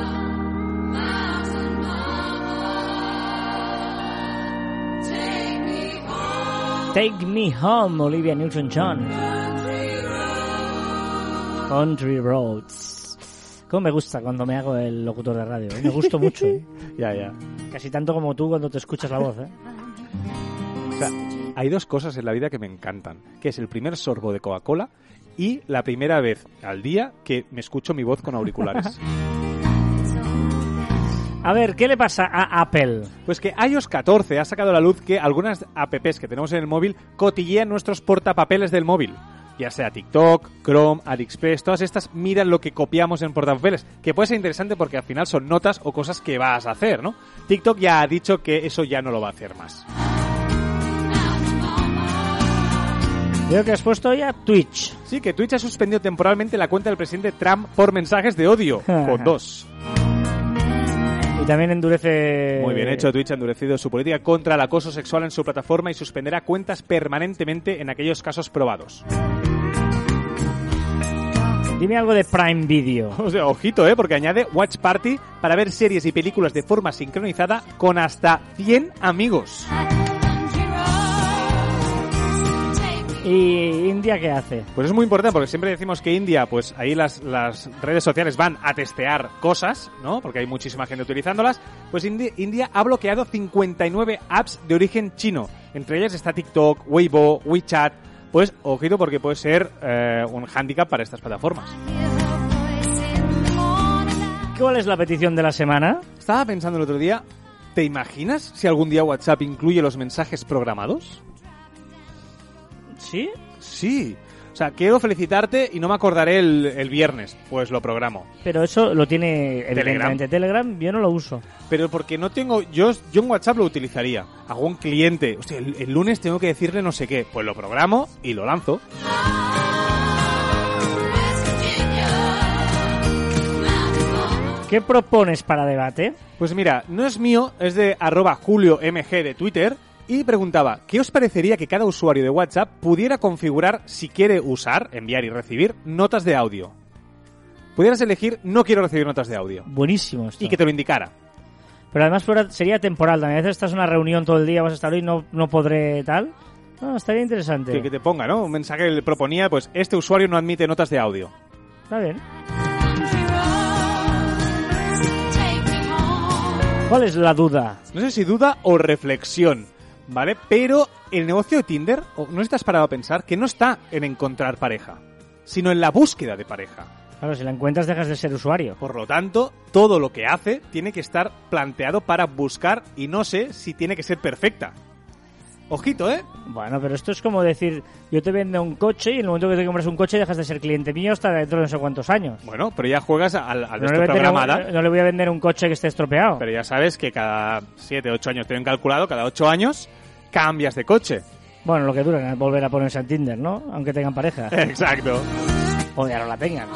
Take Me Home, Olivia Newton-John. Country Roads. Cómo me gusta cuando me hago el locutor de radio. ¿eh? Me gusto mucho. ¿eh?
Ya, ya.
Casi tanto como tú cuando te escuchas la voz. ¿eh?
O sea, hay dos cosas en la vida que me encantan, que es el primer sorbo de Coca-Cola y la primera vez al día que me escucho mi voz con auriculares.
A ver, ¿qué le pasa a Apple?
Pues que iOS 14 ha sacado a la luz que algunas apps que tenemos en el móvil cotillean nuestros portapapeles del móvil. Ya sea TikTok, Chrome, AliExpress, todas estas miran lo que copiamos en portapapeles, que puede ser interesante porque al final son notas o cosas que vas a hacer, ¿no? TikTok ya ha dicho que eso ya no lo va a hacer más.
Veo que has puesto ya Twitch.
Sí, que Twitch ha suspendido temporalmente la cuenta del presidente Trump por mensajes de odio, con dos.
Y también endurece...
Muy bien hecho, Twitch ha endurecido su política contra el acoso sexual en su plataforma y suspenderá cuentas permanentemente en aquellos casos probados.
Dime algo de Prime Video.
O sea, ojito, ¿eh? Porque añade Watch Party para ver series y películas de forma sincronizada con hasta 100 amigos.
¿Y India qué hace?
Pues es muy importante porque siempre decimos que India, pues ahí las, las redes sociales van a testear cosas, ¿no? Porque hay muchísima gente utilizándolas. Pues Indi- India ha bloqueado 59 apps de origen chino. Entre ellas está TikTok, Weibo, WeChat. Pues ojito porque puede ser eh, un hándicap para estas plataformas.
¿Cuál es la petición de la semana?
Estaba pensando el otro día, ¿te imaginas si algún día WhatsApp incluye los mensajes programados?
¿Sí?
Sí. O sea, quiero felicitarte y no me acordaré el, el viernes. Pues lo programo.
Pero eso lo tiene evidentemente Telegram. Yo no lo uso.
Pero porque no tengo... Yo, yo en WhatsApp lo utilizaría. Hago un cliente. Hostia, el, el lunes tengo que decirle no sé qué. Pues lo programo y lo lanzo.
¿Qué propones para debate?
Pues mira, no es mío, es de arroba juliomg de Twitter y preguntaba, ¿qué os parecería que cada usuario de WhatsApp pudiera configurar si quiere usar, enviar y recibir notas de audio? Pudieras elegir, no quiero recibir notas de audio.
Buenísimo esto.
Y que te lo indicara.
Pero además fuera- sería temporal también. A veces estás en una reunión todo el día, vas a estar hoy, no, no podré tal. No, estaría interesante.
Que, que te ponga, ¿no? Un mensaje que le proponía, pues, este usuario no admite notas de audio.
Está bien. ¿Cuál es la duda?
No sé si duda o reflexión, ¿vale? Pero el negocio de Tinder, no estás parado a pensar que no está en encontrar pareja, sino en la búsqueda de pareja.
Claro, si la encuentras dejas de ser usuario.
Por lo tanto, todo lo que hace tiene que estar planteado para buscar y no sé si tiene que ser perfecta. Ojito, ¿eh?
Bueno, pero esto es como decir, yo te vendo un coche y en el momento que te compras un coche dejas de ser cliente mío hasta dentro de no sé cuántos años.
Bueno, pero ya juegas al, al
No le, voy a
programada.
no le voy a vender un coche que esté estropeado.
Pero ya sabes que cada 7, 8 años, tienen calculado, cada 8 años cambias de coche.
Bueno, lo que dura es volver a ponerse en Tinder, ¿no? Aunque tengan pareja.
Exacto.
o ya no la tengan.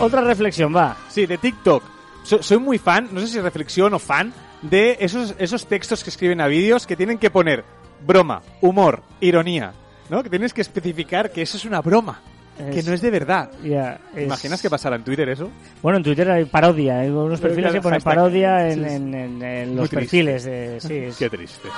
Otra reflexión, va.
Sí, de TikTok. So- soy muy fan, no sé si reflexión o fan, de esos, esos textos que escriben a vídeos que tienen que poner broma, humor, ironía, ¿no? Que tienes que especificar que eso es una broma, que no es de verdad. ¿Te
es-
imaginas que pasará en Twitter eso?
Bueno, en Twitter hay parodia, hay unos
Pero
perfiles que ponen parodia en,
Sí,
en- en- en
Muy
los perfiles de... Sí, es-
Qué triste.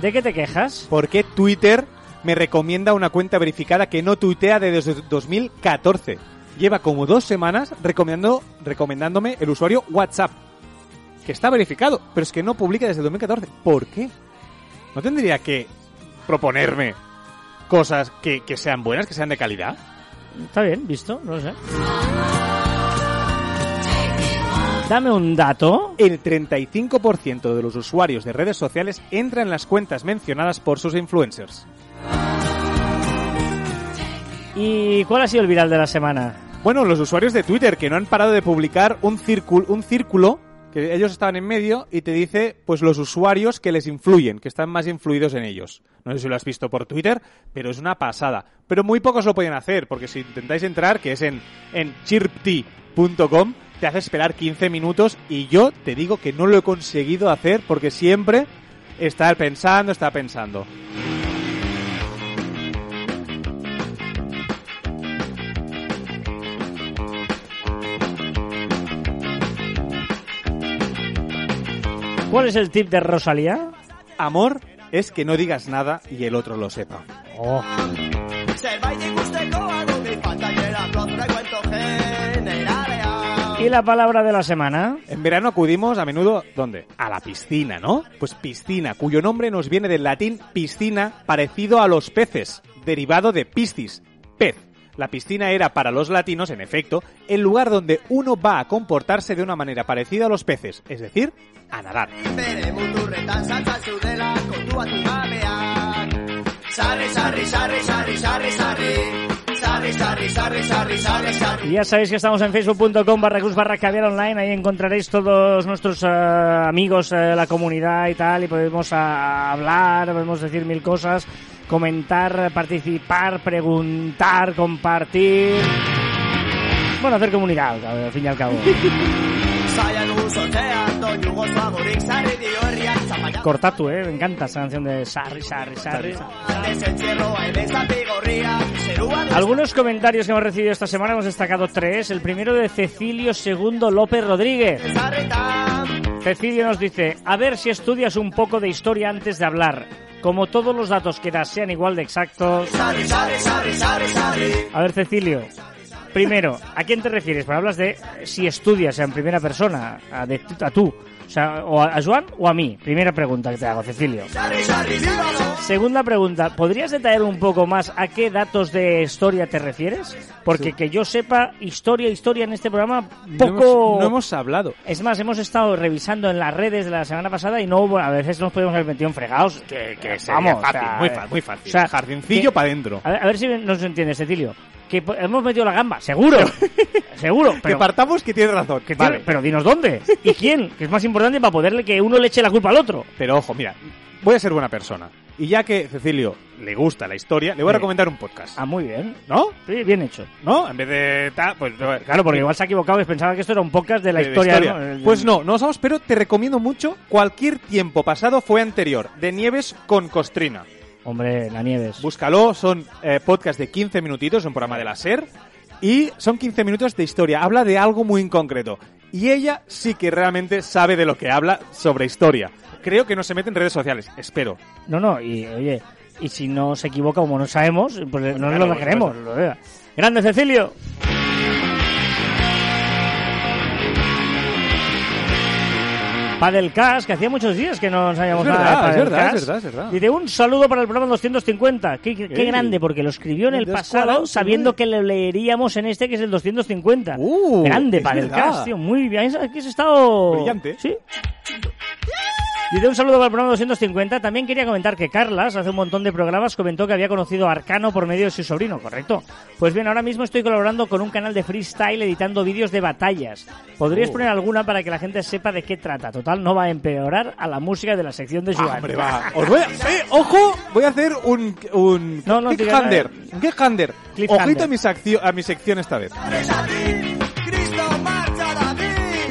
¿De qué te quejas?
¿Por qué Twitter me recomienda una cuenta verificada que no tuitea desde 2014? Lleva como dos semanas recomendando, recomendándome el usuario WhatsApp. Que está verificado, pero es que no publica desde 2014. ¿Por qué? ¿No tendría que proponerme cosas que, que sean buenas, que sean de calidad?
Está bien, visto, no lo sé. Dame un dato.
El 35% de los usuarios de redes sociales entra en las cuentas mencionadas por sus influencers.
¿Y cuál ha sido el viral de la semana?
Bueno, los usuarios de Twitter que no han parado de publicar un círculo, un círculo que ellos estaban en medio y te dice pues los usuarios que les influyen, que están más influidos en ellos. No sé si lo has visto por Twitter, pero es una pasada. Pero muy pocos lo pueden hacer, porque si intentáis entrar, que es en, en te hace esperar 15 minutos y yo te digo que no lo he conseguido hacer porque siempre estar pensando, está pensando.
¿Cuál es el tip de Rosalía?
Amor es que no digas nada y el otro lo sepa.
Oh, ¿Y la palabra de la semana?
En verano acudimos a menudo, ¿dónde? A la piscina, ¿no? Pues piscina, cuyo nombre nos viene del latín piscina, parecido a los peces, derivado de piscis, pez. La piscina era para los latinos, en efecto, el lugar donde uno va a comportarse de una manera parecida a los peces, es decir, a nadar.
Y ya sabéis que estamos en facebook.com barra cruz barra caviar online. Ahí encontraréis todos nuestros eh, amigos de la comunidad y tal. Y podemos ah, hablar, podemos decir mil cosas, comentar, participar, preguntar, compartir. Bueno, hacer comunidad, al fin y al cabo. Cortatu, eh, me encanta esa canción de Sarri, Sarri, Sarri. Algunos comentarios que hemos recibido esta semana hemos destacado tres. El primero de Cecilio Segundo López Rodríguez. Cecilio nos dice, a ver si estudias un poco de historia antes de hablar. Como todos los datos que das sean igual de exactos. A ver, Cecilio, primero, ¿a quién te refieres? Pero hablas de si estudias en primera persona, a, de- a tú. O sea, o a, Joan o a mí. Primera pregunta que te hago, Cecilio. Segunda pregunta, ¿podrías detallar un poco más a qué datos de historia te refieres? Porque que yo sepa, historia, historia en este programa,
No
poco...
hemos, no hemos hablado.
Es más, hemos estado revisando en las redes de la semana pasada y no hubo, a veces nos podemos haber metido en fregados. Que, que
Sería
vamos,
fácil,
o sea,
muy, fa- muy fácil.
o sea,
Jardincillo para adentro.
A ver, a ver si nos entiendes, Cecilio. Que hemos metido la gamba, seguro. seguro.
Que
Pero,
partamos que tienes razón.
que
Vale.
tiene- pero dinos dónde. ¿Y quién? Que es más importante para poderle que uno le eche la culpa al otro.
Pero ojo, mira, voy a ser buena persona. Y ya que Cecilio le gusta la historia, le voy a recomendar un podcast.
Ah, muy bien.
¿No?
Sí, bien hecho.
¿No? En vez de tal, pues...
Claro, porque igual se ha equivocado y pensaba que esto era un podcast de la
de
historia. ¿no? El-
Pues no, no lo sabemos, pero te recomiendo mucho. Cualquier tiempo pasado fue anterior. De Nieves con Costrina.
Hombre, la Nieves.
Búscalo, son eh, podcast de 15 minutitos, un programa de la SER. Y son 15 minutos de historia. Habla de algo muy en concreto. Y ella sí que realmente sabe de lo que habla sobre historia. Creo que no se mete en redes sociales, espero.
No, no, y oye, y si no se equivoca como no sabemos, pues no
claro,
lo
por
dejaremos. lo vea. Grande Cecilio. Padelcast, que hacía muchos días que no sabíamos nada de
es verdad, es verdad, es verdad.
Dice, un saludo para el programa 250. Qué, qué- grande, porque lo escribió en el pasado sabiendo que lo leeríamos en este, que es el 250.
Uh,
grande Padelcast,
verdad.
tío. Muy bien. Aquí has estado...
Brillante.
Sí. Dice un saludo para el programa 250. También quería comentar que Carlas, hace un montón de programas, comentó que había conocido a Arcano por medio de su sobrino, ¿correcto? Pues bien, ahora mismo estoy colaborando con un canal de freestyle editando vídeos de batallas. ¿Podrías
Oh.
poner alguna para que la gente sepa de qué trata? Total, no va a empeorar a la música de la sección de Joan.
Hombre, va. Os voy a, eh, ojo, voy a hacer un, un
No,
cliffhanger. Cliffhanger. Ojito a mi, a mi sección esta vez.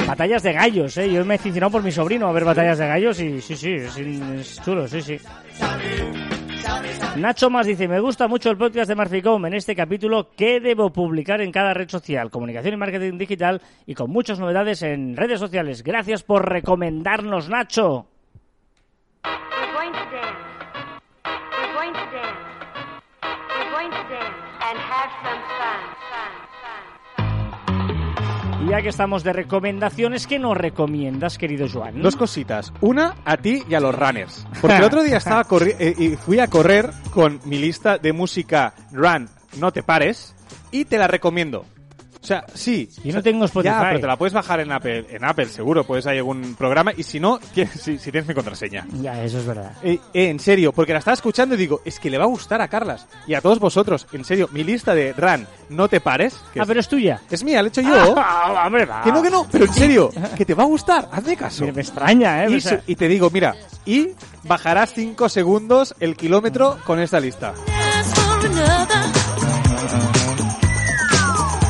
Batallas de gallos, ¿eh? Yo me he aficionado por mi sobrino a ver batallas de gallos y sí, sí, es, chulo, sí, sí. Nacho más dice, me gusta mucho el podcast de Marficom. En este capítulo, ¿qué debo publicar en cada red social? Comunicación y marketing digital y con muchas novedades en redes sociales. Gracias por recomendarnos, Nacho. Ya que estamos de recomendaciones, ¿qué nos recomiendas, querido Joan?
Dos cositas. Una, a ti y a los runners. Porque el otro día estaba eh, y fui a correr con mi lista de música Run, no te pares, y te la recomiendo. O sea, sí.
Yo no tengo Spotify.
Ya, pero te la puedes bajar en Apple, en Apple seguro, puedes hay algún programa, y si no, tienes, si, si tienes mi contraseña.
Ya, eso es verdad.
Eh, eh, en serio, porque la estaba escuchando y digo, es que le va a gustar a Carlas y a todos vosotros. En serio, mi lista de Run, no te pares, que
Ah,
es,
pero es tuya.
es mía, la he hecho yo.
Ah, hombre, va.
Que no, que no, pero en serio, que te va a gustar, hazme caso.
Me, me extraña, ¿eh?
Y,
O sea,
su- y te digo, mira, y bajarás 5 segundos el kilómetro con esta lista.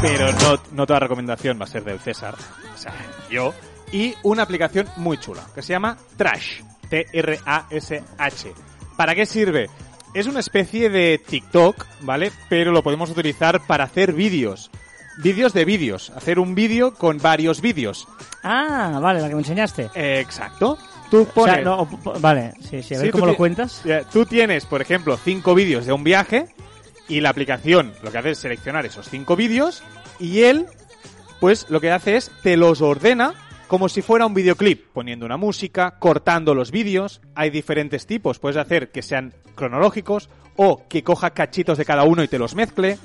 Pero no, no toda recomendación va a ser del César, o sea, yo. Y una aplicación muy chula, que se llama Trash, T-R-A-S-H. ¿Para qué sirve? Es una especie de TikTok, ¿vale? Pero lo podemos utilizar para hacer vídeos. Vídeos de vídeos. Hacer un vídeo con varios vídeos.
Ah, vale, la que me enseñaste.
Eh, exacto. Tú
O
pones...
sea, no, po- vale, sí, sí, a ver
Sí,
cómo lo cuentas.
Tú tienes, por ejemplo, cinco vídeos de un viaje y la aplicación lo que hace es seleccionar esos cinco vídeos y él, pues lo que hace es te los ordena como si fuera un videoclip, poniendo una música, cortando los vídeos. Hay diferentes tipos, puedes hacer que sean cronológicos o que coja cachitos de cada uno y te los mezcle.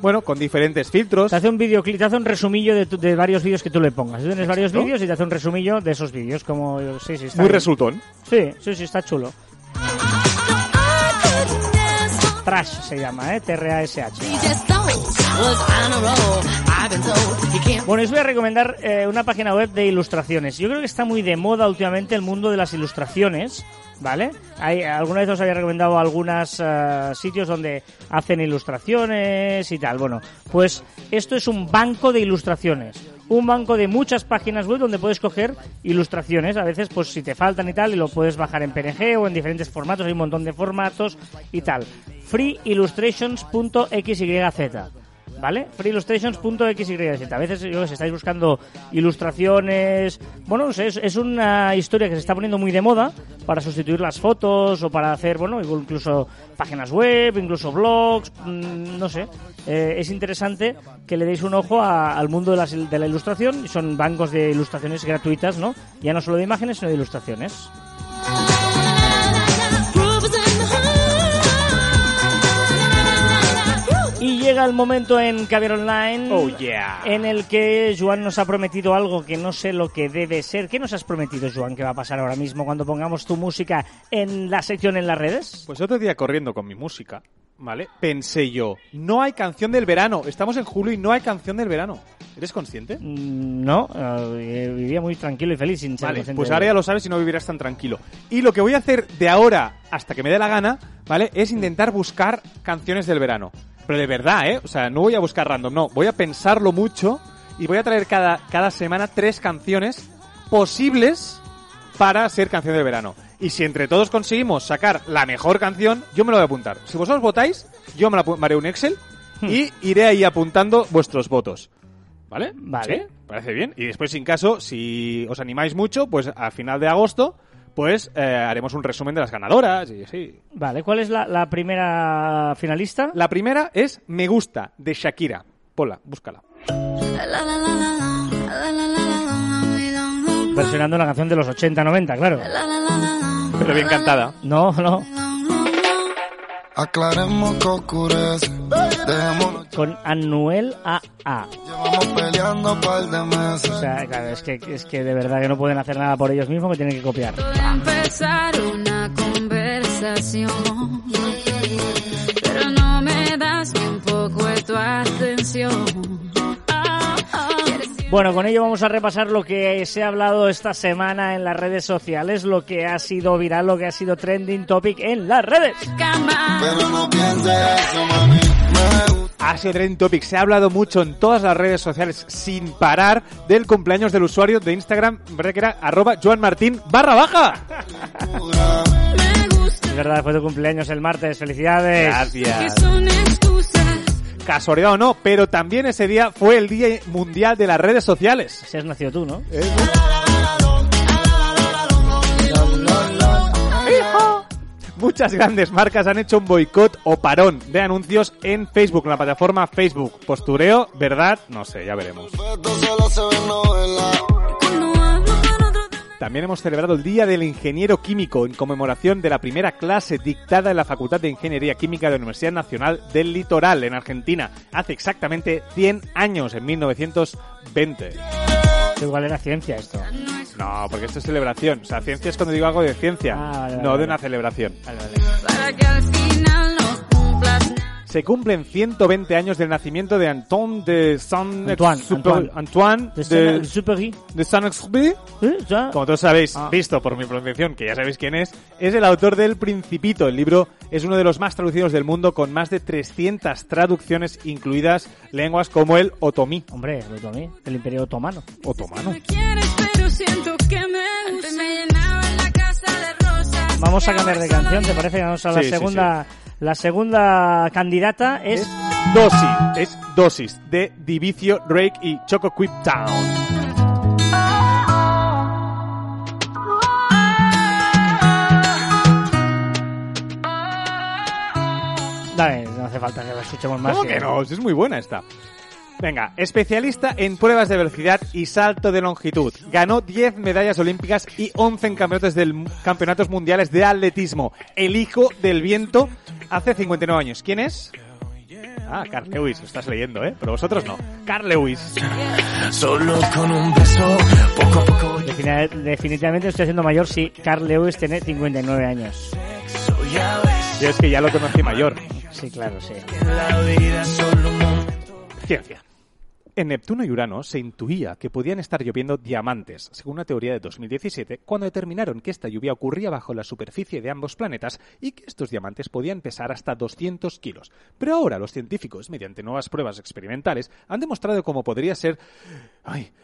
Bueno, con diferentes filtros.
Te hace un videoclip, te hace un resumillo de, tu- de varios vídeos que tú le pongas. Tú tienes varios vídeos y te hace un resumillo de esos vídeos, como... Sí, sí, está
Muy
bien.
resultón.
Sí, sí, sí, está chulo. Trash se llama, ¿eh? T-R-A-S-H. Bueno, os voy a recomendar eh, una página web de ilustraciones. Yo creo que está muy de moda últimamente el mundo de las ilustraciones, ¿vale? Hay, alguna vez os había recomendado algunos sitios donde hacen ilustraciones y tal. Bueno, pues esto es un banco de ilustraciones. Un banco de muchas páginas web donde puedes coger ilustraciones. A veces, pues si te faltan y tal, y lo puedes bajar en PNG o en diferentes formatos. Hay un montón de formatos y tal. freeillustrations.xyz. ¿Vale? freeillustrations.xyz. A veces, yo, estáis buscando ilustraciones, bueno, no sé, es, una historia que se está poniendo muy de moda para sustituir las fotos o para hacer, bueno, incluso páginas web, incluso blogs, mm, no sé. Eh, es interesante que le deis un ojo a- al mundo de, las de la ilustración. Son bancos de ilustraciones gratuitas, ¿no? Ya no solo de imágenes, sino de ilustraciones. Y llega el momento en Caviar Online
Oh, yeah.
en el que Joan nos ha prometido algo que no sé lo que debe ser. ¿Qué nos has prometido, Joan, que va a pasar ahora mismo cuando pongamos tu música en la sección en las redes?
Pues otro día corriendo con mi música, ¿vale? Pensé yo, no hay canción del verano. Estamos en julio y no hay canción del verano. ¿Eres consciente?
Mm, No, eh, vivía muy tranquilo y feliz sin ser
Vale,
consciente
pues ahora ya lo sabes y no vivirás tan tranquilo. Y lo que voy a hacer de ahora hasta que me dé la gana, ¿vale? Es intentar buscar canciones del verano. Pero de verdad, ¿eh? O sea, no voy a buscar random, no. Voy a pensarlo mucho y voy a traer cada, cada semana tres canciones posibles para ser canción del verano. Y si entre todos conseguimos sacar la mejor canción, yo me lo voy a apuntar. Si vosotros votáis, yo me la me haré un Excel y iré ahí apuntando vuestros votos. ¿Vale?
Vale.
¿Sí? Parece bien. Y después, sin caso, si os animáis mucho, pues a final de agosto, pues eh, haremos un resumen de las ganadoras y así.
Vale, ¿cuál es la, la primera finalista?
La primera es Me Gusta, de Shakira. Pola, búscala.
Versionando una canción de los 80-90, claro.
Pero bien cantada.
No, no.
Aclaremos que oscurece. Dejémonos,
Con Anuel AA.
llevamos peleando un par de meses.
O sea, claro, es que, es que de verdad que no pueden hacer nada por ellos mismos, que tienen que copiar.
empezar una conversación. Pero no me das ni un poco de tu atención.
Bueno, con ello vamos a repasar lo que se ha hablado esta semana en las redes sociales, lo que ha sido viral, lo que ha sido trending topic en las redes.
Cama.
Pero no pienses eso, mami. Me gusta.
Ha sido trending topic. Se ha hablado mucho en todas las redes sociales sin parar del cumpleaños del usuario de Instagram, ¿verdad que era? Arroba Joan Martín barra baja.
Me gusta
Es verdad, fue tu cumpleaños el martes, felicidades.
Gracias. Casualidad o no, pero también ese día fue el Día Mundial de las Redes Sociales.
Si has nacido tú, ¿no?
Muchas grandes marcas han hecho un boicot o parón de anuncios en Facebook, en la plataforma Facebook. Postureo, ¿verdad? No sé, ya veremos. También hemos celebrado el Día del Ingeniero Químico en conmemoración de la primera clase dictada en la Facultad de Ingeniería Química de la Universidad Nacional del Litoral, en Argentina, hace exactamente 100 años, en 1920.
Igual era ciencia esto.
No, porque esto es celebración. O sea, ciencia es cuando digo algo de ciencia,
Ah, vale, vale,
no de
vale.
una celebración.
Para que al final.
Se cumplen 120 años del nacimiento de Antoine de Saint-Exupéry.
Antoine,
Antoine
De
de,
de
Saint-Exupéry.
¿Eh?
Como todos sabéis,
Ah.
visto por mi pronunciación, que ya sabéis quién es, es el autor del Principito. El libro es uno de los más traducidos del mundo, con más de 300 traducciones, incluidas lenguas como el otomí.
Hombre, lo tomé. El Imperio Otomano.
Otomano.
Vamos a cambiar de canción, ¿te parece? Vamos a la
Sí, sí,
segunda. La segunda candidata es.
Es Dosis, es Dosis, de Divicio, Drake y Choco Quip Town.
Dale, no hace falta que la escuchemos más.
¿Cómo que no? Es muy buena esta. Venga, especialista en pruebas de velocidad y salto de longitud. Ganó 10 medallas olímpicas y 11 en campeonatos, del, campeonatos mundiales de atletismo. El hijo del viento hace 59 años. ¿Quién es? Ah, Carl Lewis, lo estás leyendo, ¿eh? Pero vosotros no. Carl Lewis.
Solo con un beso, poco a poco
Defini- definitivamente estoy haciendo mayor si Carl Lewis tiene 59 años.
Yo es que ya lo conocí mayor.
Sí, claro, sí.
En la vida solo un momento.
Ciencia. En Neptuno y Urano se intuía que podían estar lloviendo diamantes, según una teoría de 2017, cuando determinaron que esta lluvia ocurría bajo la superficie de ambos planetas y que estos diamantes podían pesar hasta 200 kilos. Pero ahora los científicos, mediante nuevas pruebas experimentales, han demostrado cómo podría ser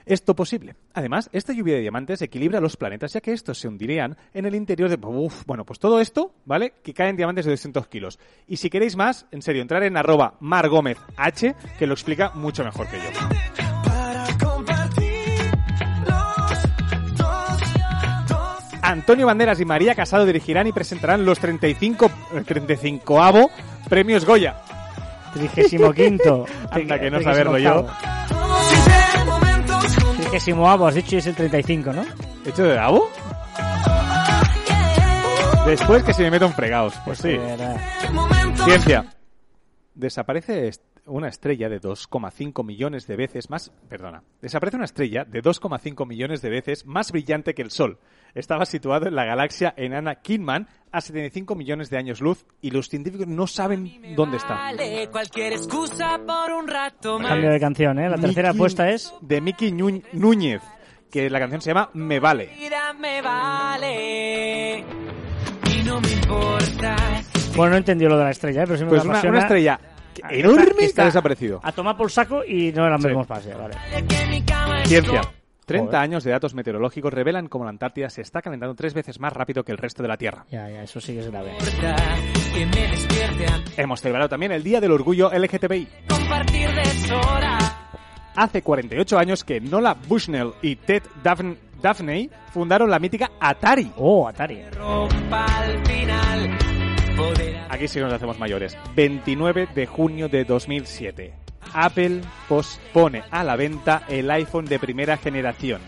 esto posible. Además, esta lluvia de diamantes equilibra los planetas, ya que estos se hundirían en el interior de... Uf, bueno, pues todo esto, ¿vale? Que caen diamantes de 200 kilos. Y si queréis más, en serio, entrar en arroba margómez h, que lo explica mucho mejor que yo. Antonio Banderas y María Casado dirigirán y presentarán los 35, eh, 35avo premios Goya.
Trigésimo quinto.
Anda, que no saberlo yo.
Sincero, momentos juntos.
Trigésimo avo, has dicho y es el 35, ¿no?
¿Hecho de Gabo? Después que se me metan fregados. Pues sí. Ciencia. Desaparece est- una estrella de 2,5 millones de veces más. Perdona. Desaparece una estrella de 2,5 millones de veces más brillante que el Sol. Estaba situado en la galaxia enana Kidman a 75 millones de años luz y los científicos no saben dónde está.
Vale cualquier excusa por un rato más.
Cambio de canción, ¿eh? La tercera apuesta es...
De Miki Ñu- Núñez, que la canción se llama Me Vale.
vida me vale y no me importa.
Bueno, no entendió lo de la estrella, ¿eh? pero sí me
Pues una,
apasiona.
una estrella enorme ha desaparecido.
A tomar por saco y no la vemos pase, vale.
Cama es
Ciencia. 30
Joder.
años de datos meteorológicos revelan cómo la Antártida se está calentando tres veces más rápido que el resto de la Tierra.
Ya, ya, eso sí que es grave.
Hemos celebrado también el Día del Orgullo LGTBI. Hace 48 años que Nola Bushnell y Ted Daphne, Daphne fundaron la mítica Atari.
Oh, Atari.
Aquí sí nos hacemos mayores. 29 de junio de 2007. Apple pospone a la venta el iPhone de primera generación.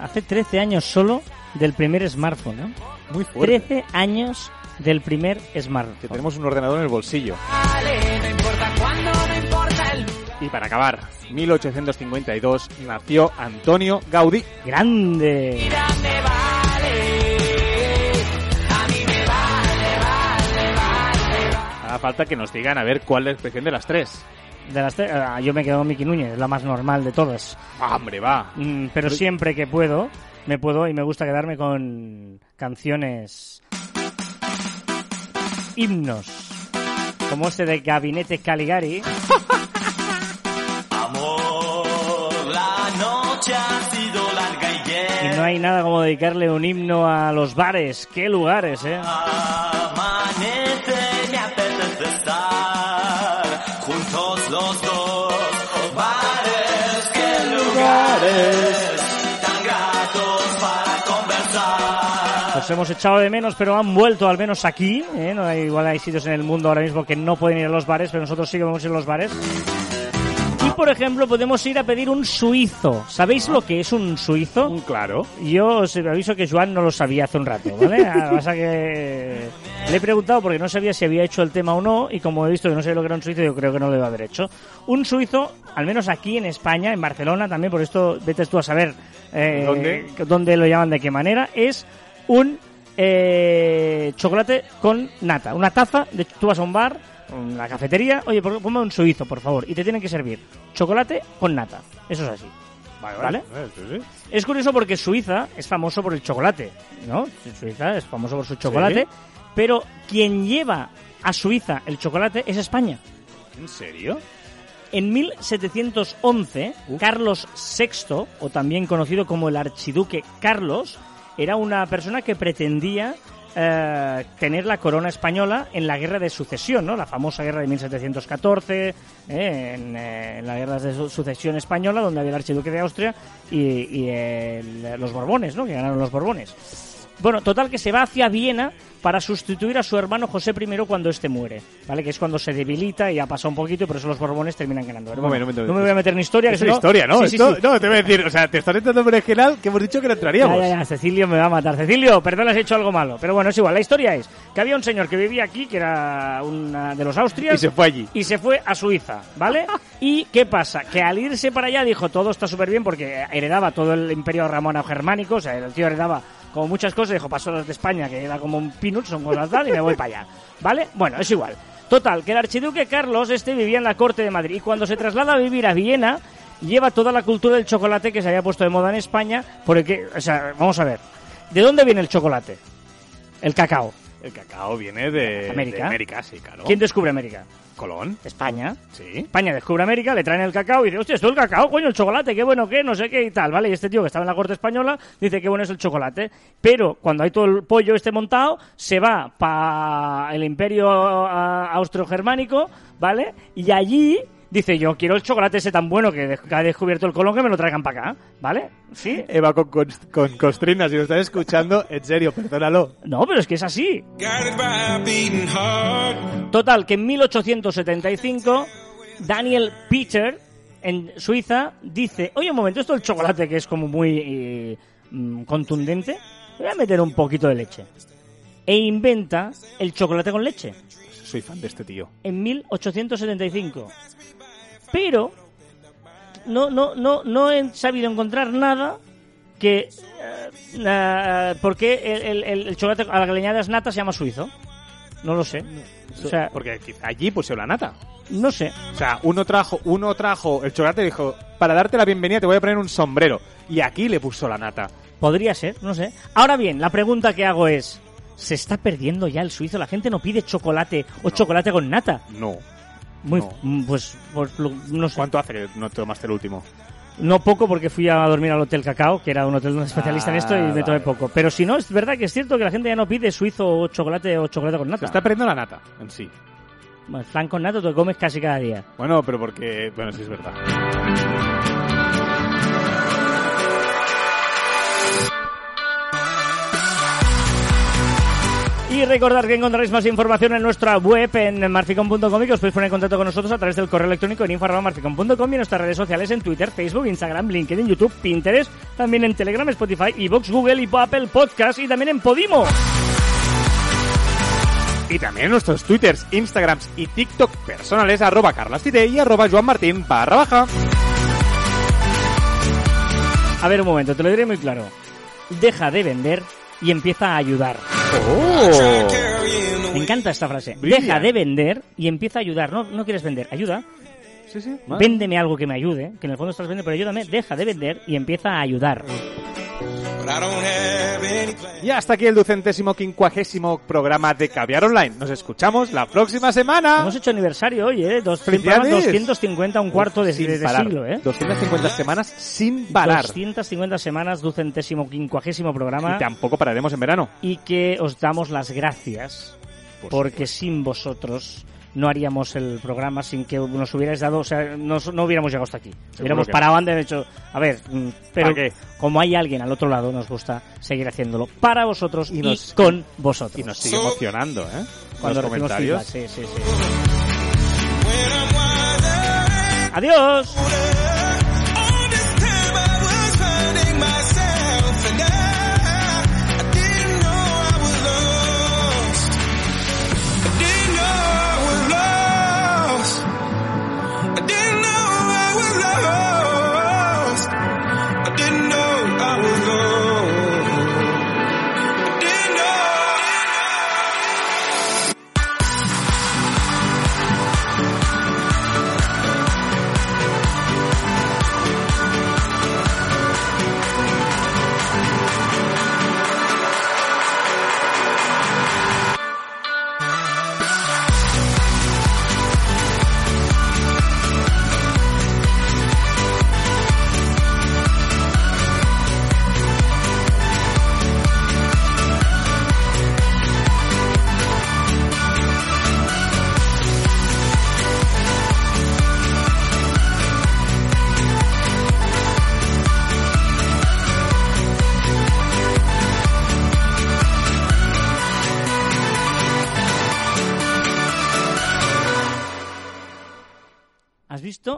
Hace 13 años solo del primer smartphone, ¿no?
Muy fuerte.
13 años del primer smartphone.
Que tenemos un ordenador en el bolsillo.
vale, no importa cuándo, no importa el
Y para acabar, 1852 nació Antonio Gaudí.
¡Grande!
Falta que nos digan a ver cuál es la expresión de las tres.
De las tre- ah, yo me quedo con Miki Núñez, la más normal de todas.
Ah, hombre, va.
Mm, pero siempre que puedo, me puedo y me gusta quedarme con canciones himnos. Como este de Gabinete Caligari.
La noche ha sido larga y
no hay nada como dedicarle un himno a los bares. ¡Qué lugares, eh!
Amanece, lugares tan gratos para conversar.
Los hemos echado de menos, pero han vuelto al menos aquí. ¿eh? No hay, igual hay sitios en el mundo ahora mismo que no pueden ir a los bares, pero nosotros sí que podemos ir a los bares. Por ejemplo, podemos ir a pedir un suizo. ¿Sabéis lo que es un suizo?
Un claro.
Yo os aviso que Joan no lo sabía hace un rato, ¿vale? Pasa que le he preguntado porque no sabía si había hecho el tema o no y como he visto que no sabía lo que era un suizo, yo creo que no lo debe haber hecho. Un suizo, al menos aquí en España, en Barcelona también, por esto vete tú a saber eh,
¿Dónde?
dónde lo llaman, de qué manera, es un eh, chocolate con nata. Una taza, de, tú vas a un bar, una cafetería, oye, ponme un suizo, por favor, y te tienen que servir chocolate con nata. Eso es así. ¿Vale?
Eh, sí, sí.
Es curioso porque Suiza es famoso por el chocolate, ¿no? Suiza es famoso por su chocolate,
Sí.
pero quien lleva a Suiza el chocolate es España.
¿En serio?
En 1711, Carlos VI, o también conocido como el archiduque Carlos, era una persona que pretendía eh, tener la corona española en la guerra de sucesión, ¿no? La famosa guerra de 1714, eh, en, eh, en la guerra de su- sucesión española, donde había el archiduque de Austria y, y los Borbones, ¿no? Que ganaron los Borbones. Bueno, total que se va hacia Viena para sustituir a su hermano José I cuando este muere, ¿vale? Que es cuando se debilita y ha pasado un poquito y por eso los Borbones terminan ganando. Bueno,
momento,
no me voy a meter en historia. que
Es una
no-
historia, ¿no?
Sí, sí,
Esto-
sí.
No, te voy a decir, o sea, te estás entrando por el general que hemos dicho que no entraríamos.
Ya, ya, ya, Cecilio me va a matar. Cecilio, perdón, has hecho algo malo. Pero bueno, es igual. La historia es que había un señor que vivía aquí, que era una de los Austrias.
Y se fue allí.
Y se fue a Suiza, ¿vale? ¿Y qué pasa? Que al irse para allá dijo, todo está súper bien porque heredaba todo el imperio romano germánico, o sea, el tío heredaba como muchas cosas, dijo, pasó los de España, que era como un peanut, son cosas tal, y me voy para allá, ¿vale? Bueno, es igual. Total, que el archiduque Carlos este vivía en la corte de Madrid y cuando se traslada a vivir a Viena, lleva toda la cultura del chocolate que se había puesto de moda en España, porque, o sea, vamos a ver, ¿de dónde viene el chocolate? El cacao.
El cacao viene de
América.
de América, sí, claro.
¿Quién descubre América?
Colón.
España.
Sí.
España descubre América, le traen el cacao y dice, hostia, esto es el cacao, coño, el chocolate, qué bueno que, no sé qué y tal, ¿vale? Y este tío que estaba en la corte española dice qué bueno es el chocolate. Pero cuando hay todo el pollo este montado, se va para el imperio austro-germánico, ¿vale? Y allí dice, yo quiero el chocolate ese tan bueno que, ha descubierto el Colón, que me lo traigan para acá, ¿vale? ¿Sí?
Eva con, con, con Costrina, si lo estás escuchando, en serio, perdónalo.
No, pero es que es así. Total, que en 1875 Daniel Peter en Suiza dice, oye un momento, esto del chocolate que es como muy eh, mm, contundente, voy a meter un poquito de leche. E inventa el chocolate con leche
Soy fan de este tío.
en 1875. Pero no, no, no, no he sabido encontrar nada que... eh, eh, ¿Por qué el, el- el chocolate a la que le añades nata se llama suizo? No lo sé. O sea,
Porque allí pusieron la nata.
no sé.
O sea, uno trajo, uno trajo el chocolate y dijo, para darte la bienvenida te voy a poner un sombrero. Y aquí le puso la nata.
Podría ser, no sé. Ahora bien, la pregunta que hago es... ¿Se está perdiendo ya el suizo? La gente no pide chocolate o chocolate con nata.
No.
Muy,
No.
mm, pues, pues no sé.
¿Cuánto hace que no tomaste el último?
No poco porque fui a dormir al Hotel Cacao, que era un hotel especialista en esto, y
Ah,
me tomé
vale.
poco. Pero si no, es verdad que es cierto que la gente ya no pide suizo o chocolate o chocolate con
Se
nata.
está perdiendo la nata en sí.
Bueno, el flan con nata te comes casi cada día.
Bueno, pero porque... Bueno, sí es verdad.
Y recordad que encontraréis más información en nuestra web en marficom.com y que os podéis poner en contacto con nosotros a través del correo electrónico en info.marficom.com y en nuestras redes sociales en Twitter, Facebook, Instagram, LinkedIn, YouTube, Pinterest, también en Telegram, Spotify, Evox, Google y Apple Podcast y también en Podimo.
Y también en nuestros twitters, instagrams y tiktok personales arroba carlastide y arroba joanmartin barra baja.
A ver un momento, te lo diré muy claro. Deja de vender y empieza a ayudar.
¡Oh!
Me encanta esta frase. Deja de vender y empieza a ayudar. No, no quieres vender, ayuda.
Sí, sí.
Véndeme algo que me ayude, que en el fondo estás vendiendo, pero ayúdame. Deja de vender y empieza a ayudar.
Y hasta aquí el ducentésimo quincuagésimo programa de Caviar Online. Nos escuchamos la próxima semana.
Hemos hecho aniversario hoy, ¿eh? Dos,
¡Felicidades!
programas 250, un cuarto de,
Sin
de- de
parar.
siglo, ¿eh?
250 semanas sin parar.
250 semanas, ducentésimo, quincuagésimo programa.
Y tampoco pararemos en verano.
y que os damos las gracias
Por
porque sin vosotros no haríamos el programa sin que nos hubierais dado, o sea, nos- no hubiéramos llegado hasta aquí. Hubiéramos
que
parado antes, de hecho, a ver, mm, pero como hay alguien al otro lado, nos gusta seguir haciéndolo para vosotros y,
Y nos-
con vosotros.
Y nos sigue emocionando, ¿eh?
Cuando
Los comentarios.
feedback, sí, sí, sí. Adiós.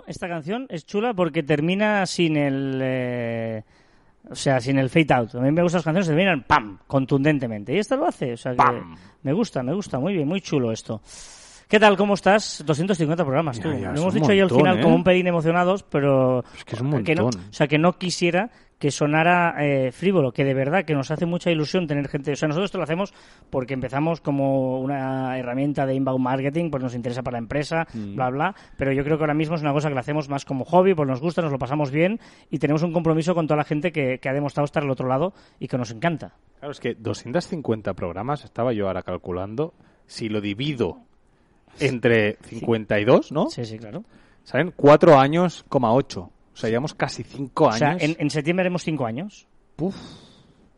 Esta canción es chula porque termina sin el... eh, o sea, sin el fade out. A mí me gustan las canciones que terminan ¡pam! contundentemente. Y esta lo hace. O sea, que
¡Pam!
me gusta, me gusta. Muy bien, muy chulo esto. ¿Qué tal? ¿Cómo estás? 250 programas, tú.
Ya, ya,
Lo hemos dicho ahí al
montón,
final
¿eh?
como un pelín emocionados, pero...
Es que es un
que no-
montón.
o sea, que no quisiera que sonara eh, frívolo, que de verdad que nos hace mucha ilusión tener gente. O sea, nosotros esto lo hacemos porque empezamos como una herramienta de inbound marketing, pues nos interesa para la empresa,
Mm.
bla, bla. Pero yo creo que ahora mismo es una cosa que lo hacemos más como hobby, pues nos gusta, nos lo pasamos bien y tenemos un compromiso con toda la gente que, que ha demostrado estar al otro lado y que nos encanta.
Claro, es que 250 programas, estaba yo ahora calculando, si lo divido entre 52, ¿no?
Sí, sí, claro.
¿Saben? 4 años, coma 8. O sea, llevamos casi 5
O
años.
sea, en, en septiembre haremos cinco años.
Uf.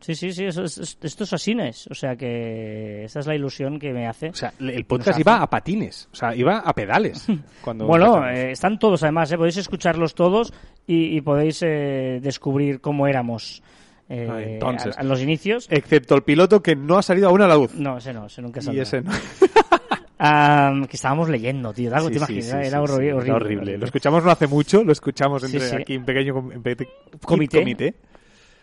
Sí, sí, sí, eso es- es- esto es asines. O sea que esa es la ilusión que me hace.
O sea, el podcast iba a patines, o sea, iba a pedales. Cuando
Bueno, eh, están todos además, ¿eh? podéis escucharlos todos y, y podéis eh, descubrir cómo éramos eh,
Ah, entonces.
a, a los inicios.
Excepto el piloto que no ha salido aún a la luz.
No, ese no, ese nunca
y
saldrá.
ese no.
Ah, que estábamos leyendo, tío. ¿Te
Sí,
imaginas?
sí,
era
sí,
era horrible, horrible,
horrible. Lo escuchamos no hace mucho, lo escuchamos entre aquí en pequeño com- en pe-
Comité.
comité.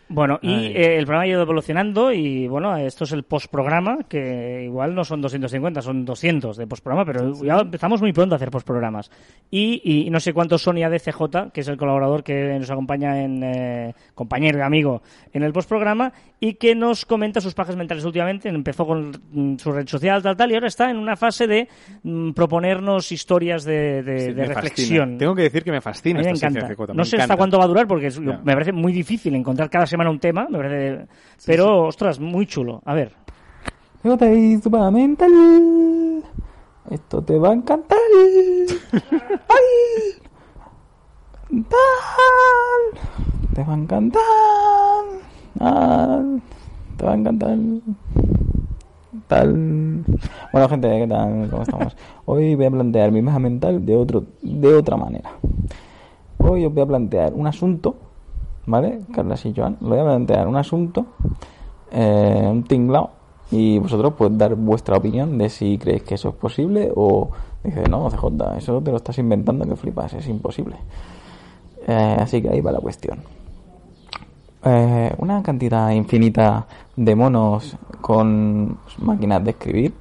Bueno, y eh, el programa ha ido evolucionando y bueno, esto es el postprograma, que igual no son 250, son 200 de postprograma, pero ya empezamos muy pronto a hacer postprogramas. Y, y no sé cuánto Sonia de CJ, que es el colaborador que nos acompaña en eh, compañero y amigo en el postprograma, y que nos comenta sus pajas mentales últimamente. Empezó con mm, su red social, tal, tal, y ahora está en una fase de mm, proponernos historias de, de-
Sí,
de
me fascina.
reflexión.
Tengo que decir que me
A
fascina
mí me
esta
encanta.
sección CJ, me
No sé hasta cuánto va a durar porque es-
Ya.
me parece muy difícil encontrar cada semana un tema, me parece, pero ostras, muy chulo. A ver.
Esto te va a encantar. Te va a encantar. Ah, te va a encantar. Tal. Bueno, gente, ¿qué tal? ¿Cómo estamos? Hoy voy a plantear mi maja mental de, otro, de otra manera. Hoy os voy a plantear un asunto, ¿vale? Carlas y Joan, lo voy a plantear un asunto, eh, un tinglao, y vosotros pues dar vuestra opinión de si creéis que eso es posible o dice no, CJ, eso te lo estás inventando que flipas, es imposible. Eh, así que ahí va la cuestión. Eh, una cantidad infinita de monos con máquinas de escribir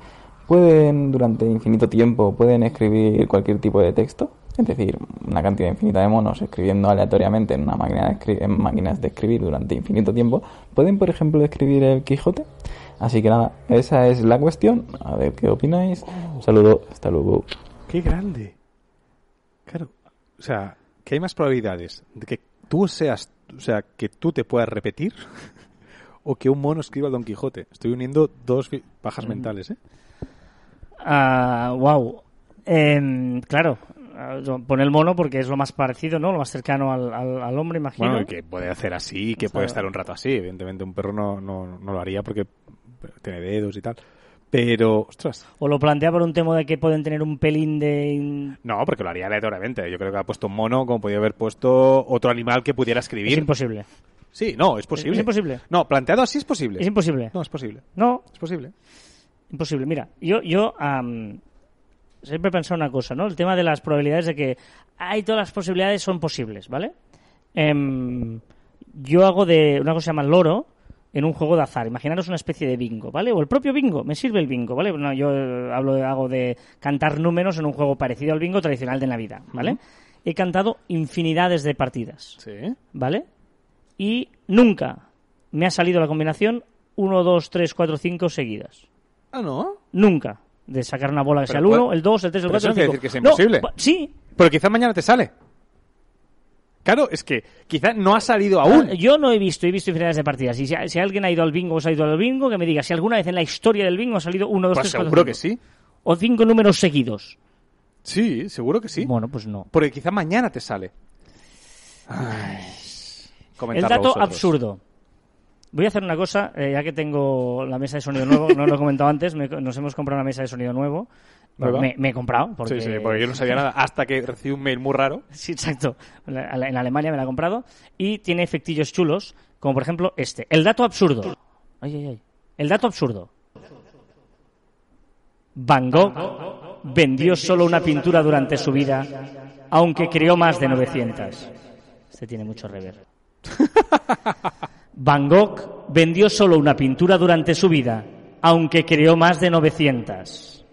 pueden durante infinito tiempo pueden escribir cualquier tipo de texto es decir una cantidad infinita de monos escribiendo aleatoriamente en una máquina de en máquinas de escribir durante infinito tiempo pueden por ejemplo escribir el Quijote así que nada esa es la cuestión a ver qué opináis un saludo hasta luego
¡Qué grande! Claro, o sea, que hay más probabilidades de que tú seas, o sea, que tú te puedas repetir o que un mono escriba el Don Quijote. Estoy uniendo dos pajas mentales, ¿eh?
ah, wow. Em, claro, ah, pone el mono porque es lo más parecido, ¿no? Lo más cercano al, al- al hombre, imagino.
Bueno, que puede hacer así, que puede estar un rato así. Evidentemente, un perro no, no, no lo haría porque tiene dedos y tal. Pero, ostras,
O lo plantea por un tema de que pueden tener un pelín de...
no, porque lo haría aleatoriamente. Yo creo que ha puesto un mono como podía haber puesto otro animal que pudiera
Es
escribir.
imposible.
Sí, no, es posible.
Es imposible.
No, planteado así es posible.
Es imposible.
No, es posible.
No,
Es posible.
Imposible. Mira, yo, yo siempre he pensado una cosa, ¿no? El tema de las probabilidades de que hay todas las posibilidades son posibles, ¿vale? Em, yo hago de una cosa que se llama loro en un juego de azar. Imaginaros una especie de bingo, ¿vale? O el propio bingo. Me sirve el bingo, ¿vale? Yo eh, hablo de, hago de cantar números en un juego parecido al bingo tradicional de Navidad, ¿vale? He cantado infinidades de partidas.
Sí.
¿vale? Y nunca me ha salido la combinación 1, 2, 3, 4, 5 seguidas.
Ah, ¿no?
Nunca. De sacar una bola que sea el 1,
puede-
el 2, el 3, el
pero
4,
eso
el
no quiere
5.
decir que sea imposible.
No, sí.
Pero quizá mañana te sale. Claro, es que quizá no ha salido aún.
Yo no he visto, he visto infinidades de partidas. Y si, si alguien ha ido al bingo o se ha ido al bingo, que me diga si alguna vez en la historia del bingo ha salido 1, 2,
Pues
3, 4,
seguro que sí.
O 5 números seguidos.
Sí, seguro que sí.
Bueno, pues no.
Porque quizá mañana te sale. Ay.
El dato absurdo. Voy a hacer una cosa, eh, ya que tengo la mesa de sonido nuevo, no lo he comentado antes, me- nos hemos comprado una mesa de sonido nuevo. Me, me he comprado. Porque,
Sí, sí, porque yo no sabía nada hasta que recibí un mail muy raro.
Sí, exacto. En Alemania me la he comprado. Y tiene efectillos chulos, como por ejemplo este. El dato absurdo. Ay, ay, ay. El dato absurdo. Van Gogh vendió solo una pintura durante su vida, aunque creó más de 900. Este tiene mucho rever. Van Gogh vendió solo una pintura durante su vida, aunque creó más de 900.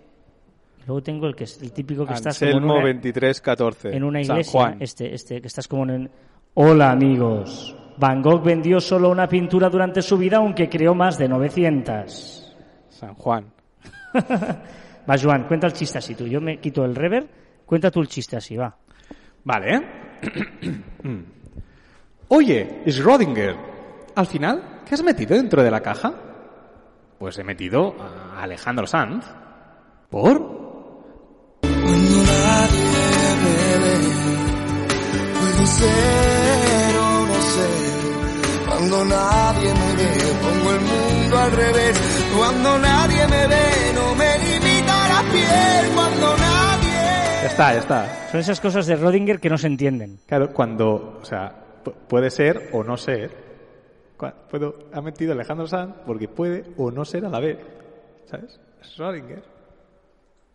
Y luego tengo el que es el típico que estás como en una-
2314.
en una
San
iglesia,
Juan.
este, este, que estás como en... Hola amigos, Van Gogh vendió solo una pintura durante su vida, aunque creó más de 900.
San Juan.
Va, Joan, cuenta el chiste así tú. Yo me quito el rever, cuenta tú el chiste así, va.
Vale. Oye, Schrödinger, al final, ¿qué has metido dentro de la caja? Pues he metido a Alejandro Sanz. ¿Por?
Cuando nadie me ve, pongo el mundo al revés. Cuando nadie me ve, no me limita la piel. Cuando nadie...
Ya está, ya está.
Son esas cosas de Rodinger que no se entienden.
Claro, cuando, o sea, pu- puede ser o no ser. Puedo, ha metido Alejandro Sanz porque puede o no ser a la vez. ¿Sabes? Schrödinger.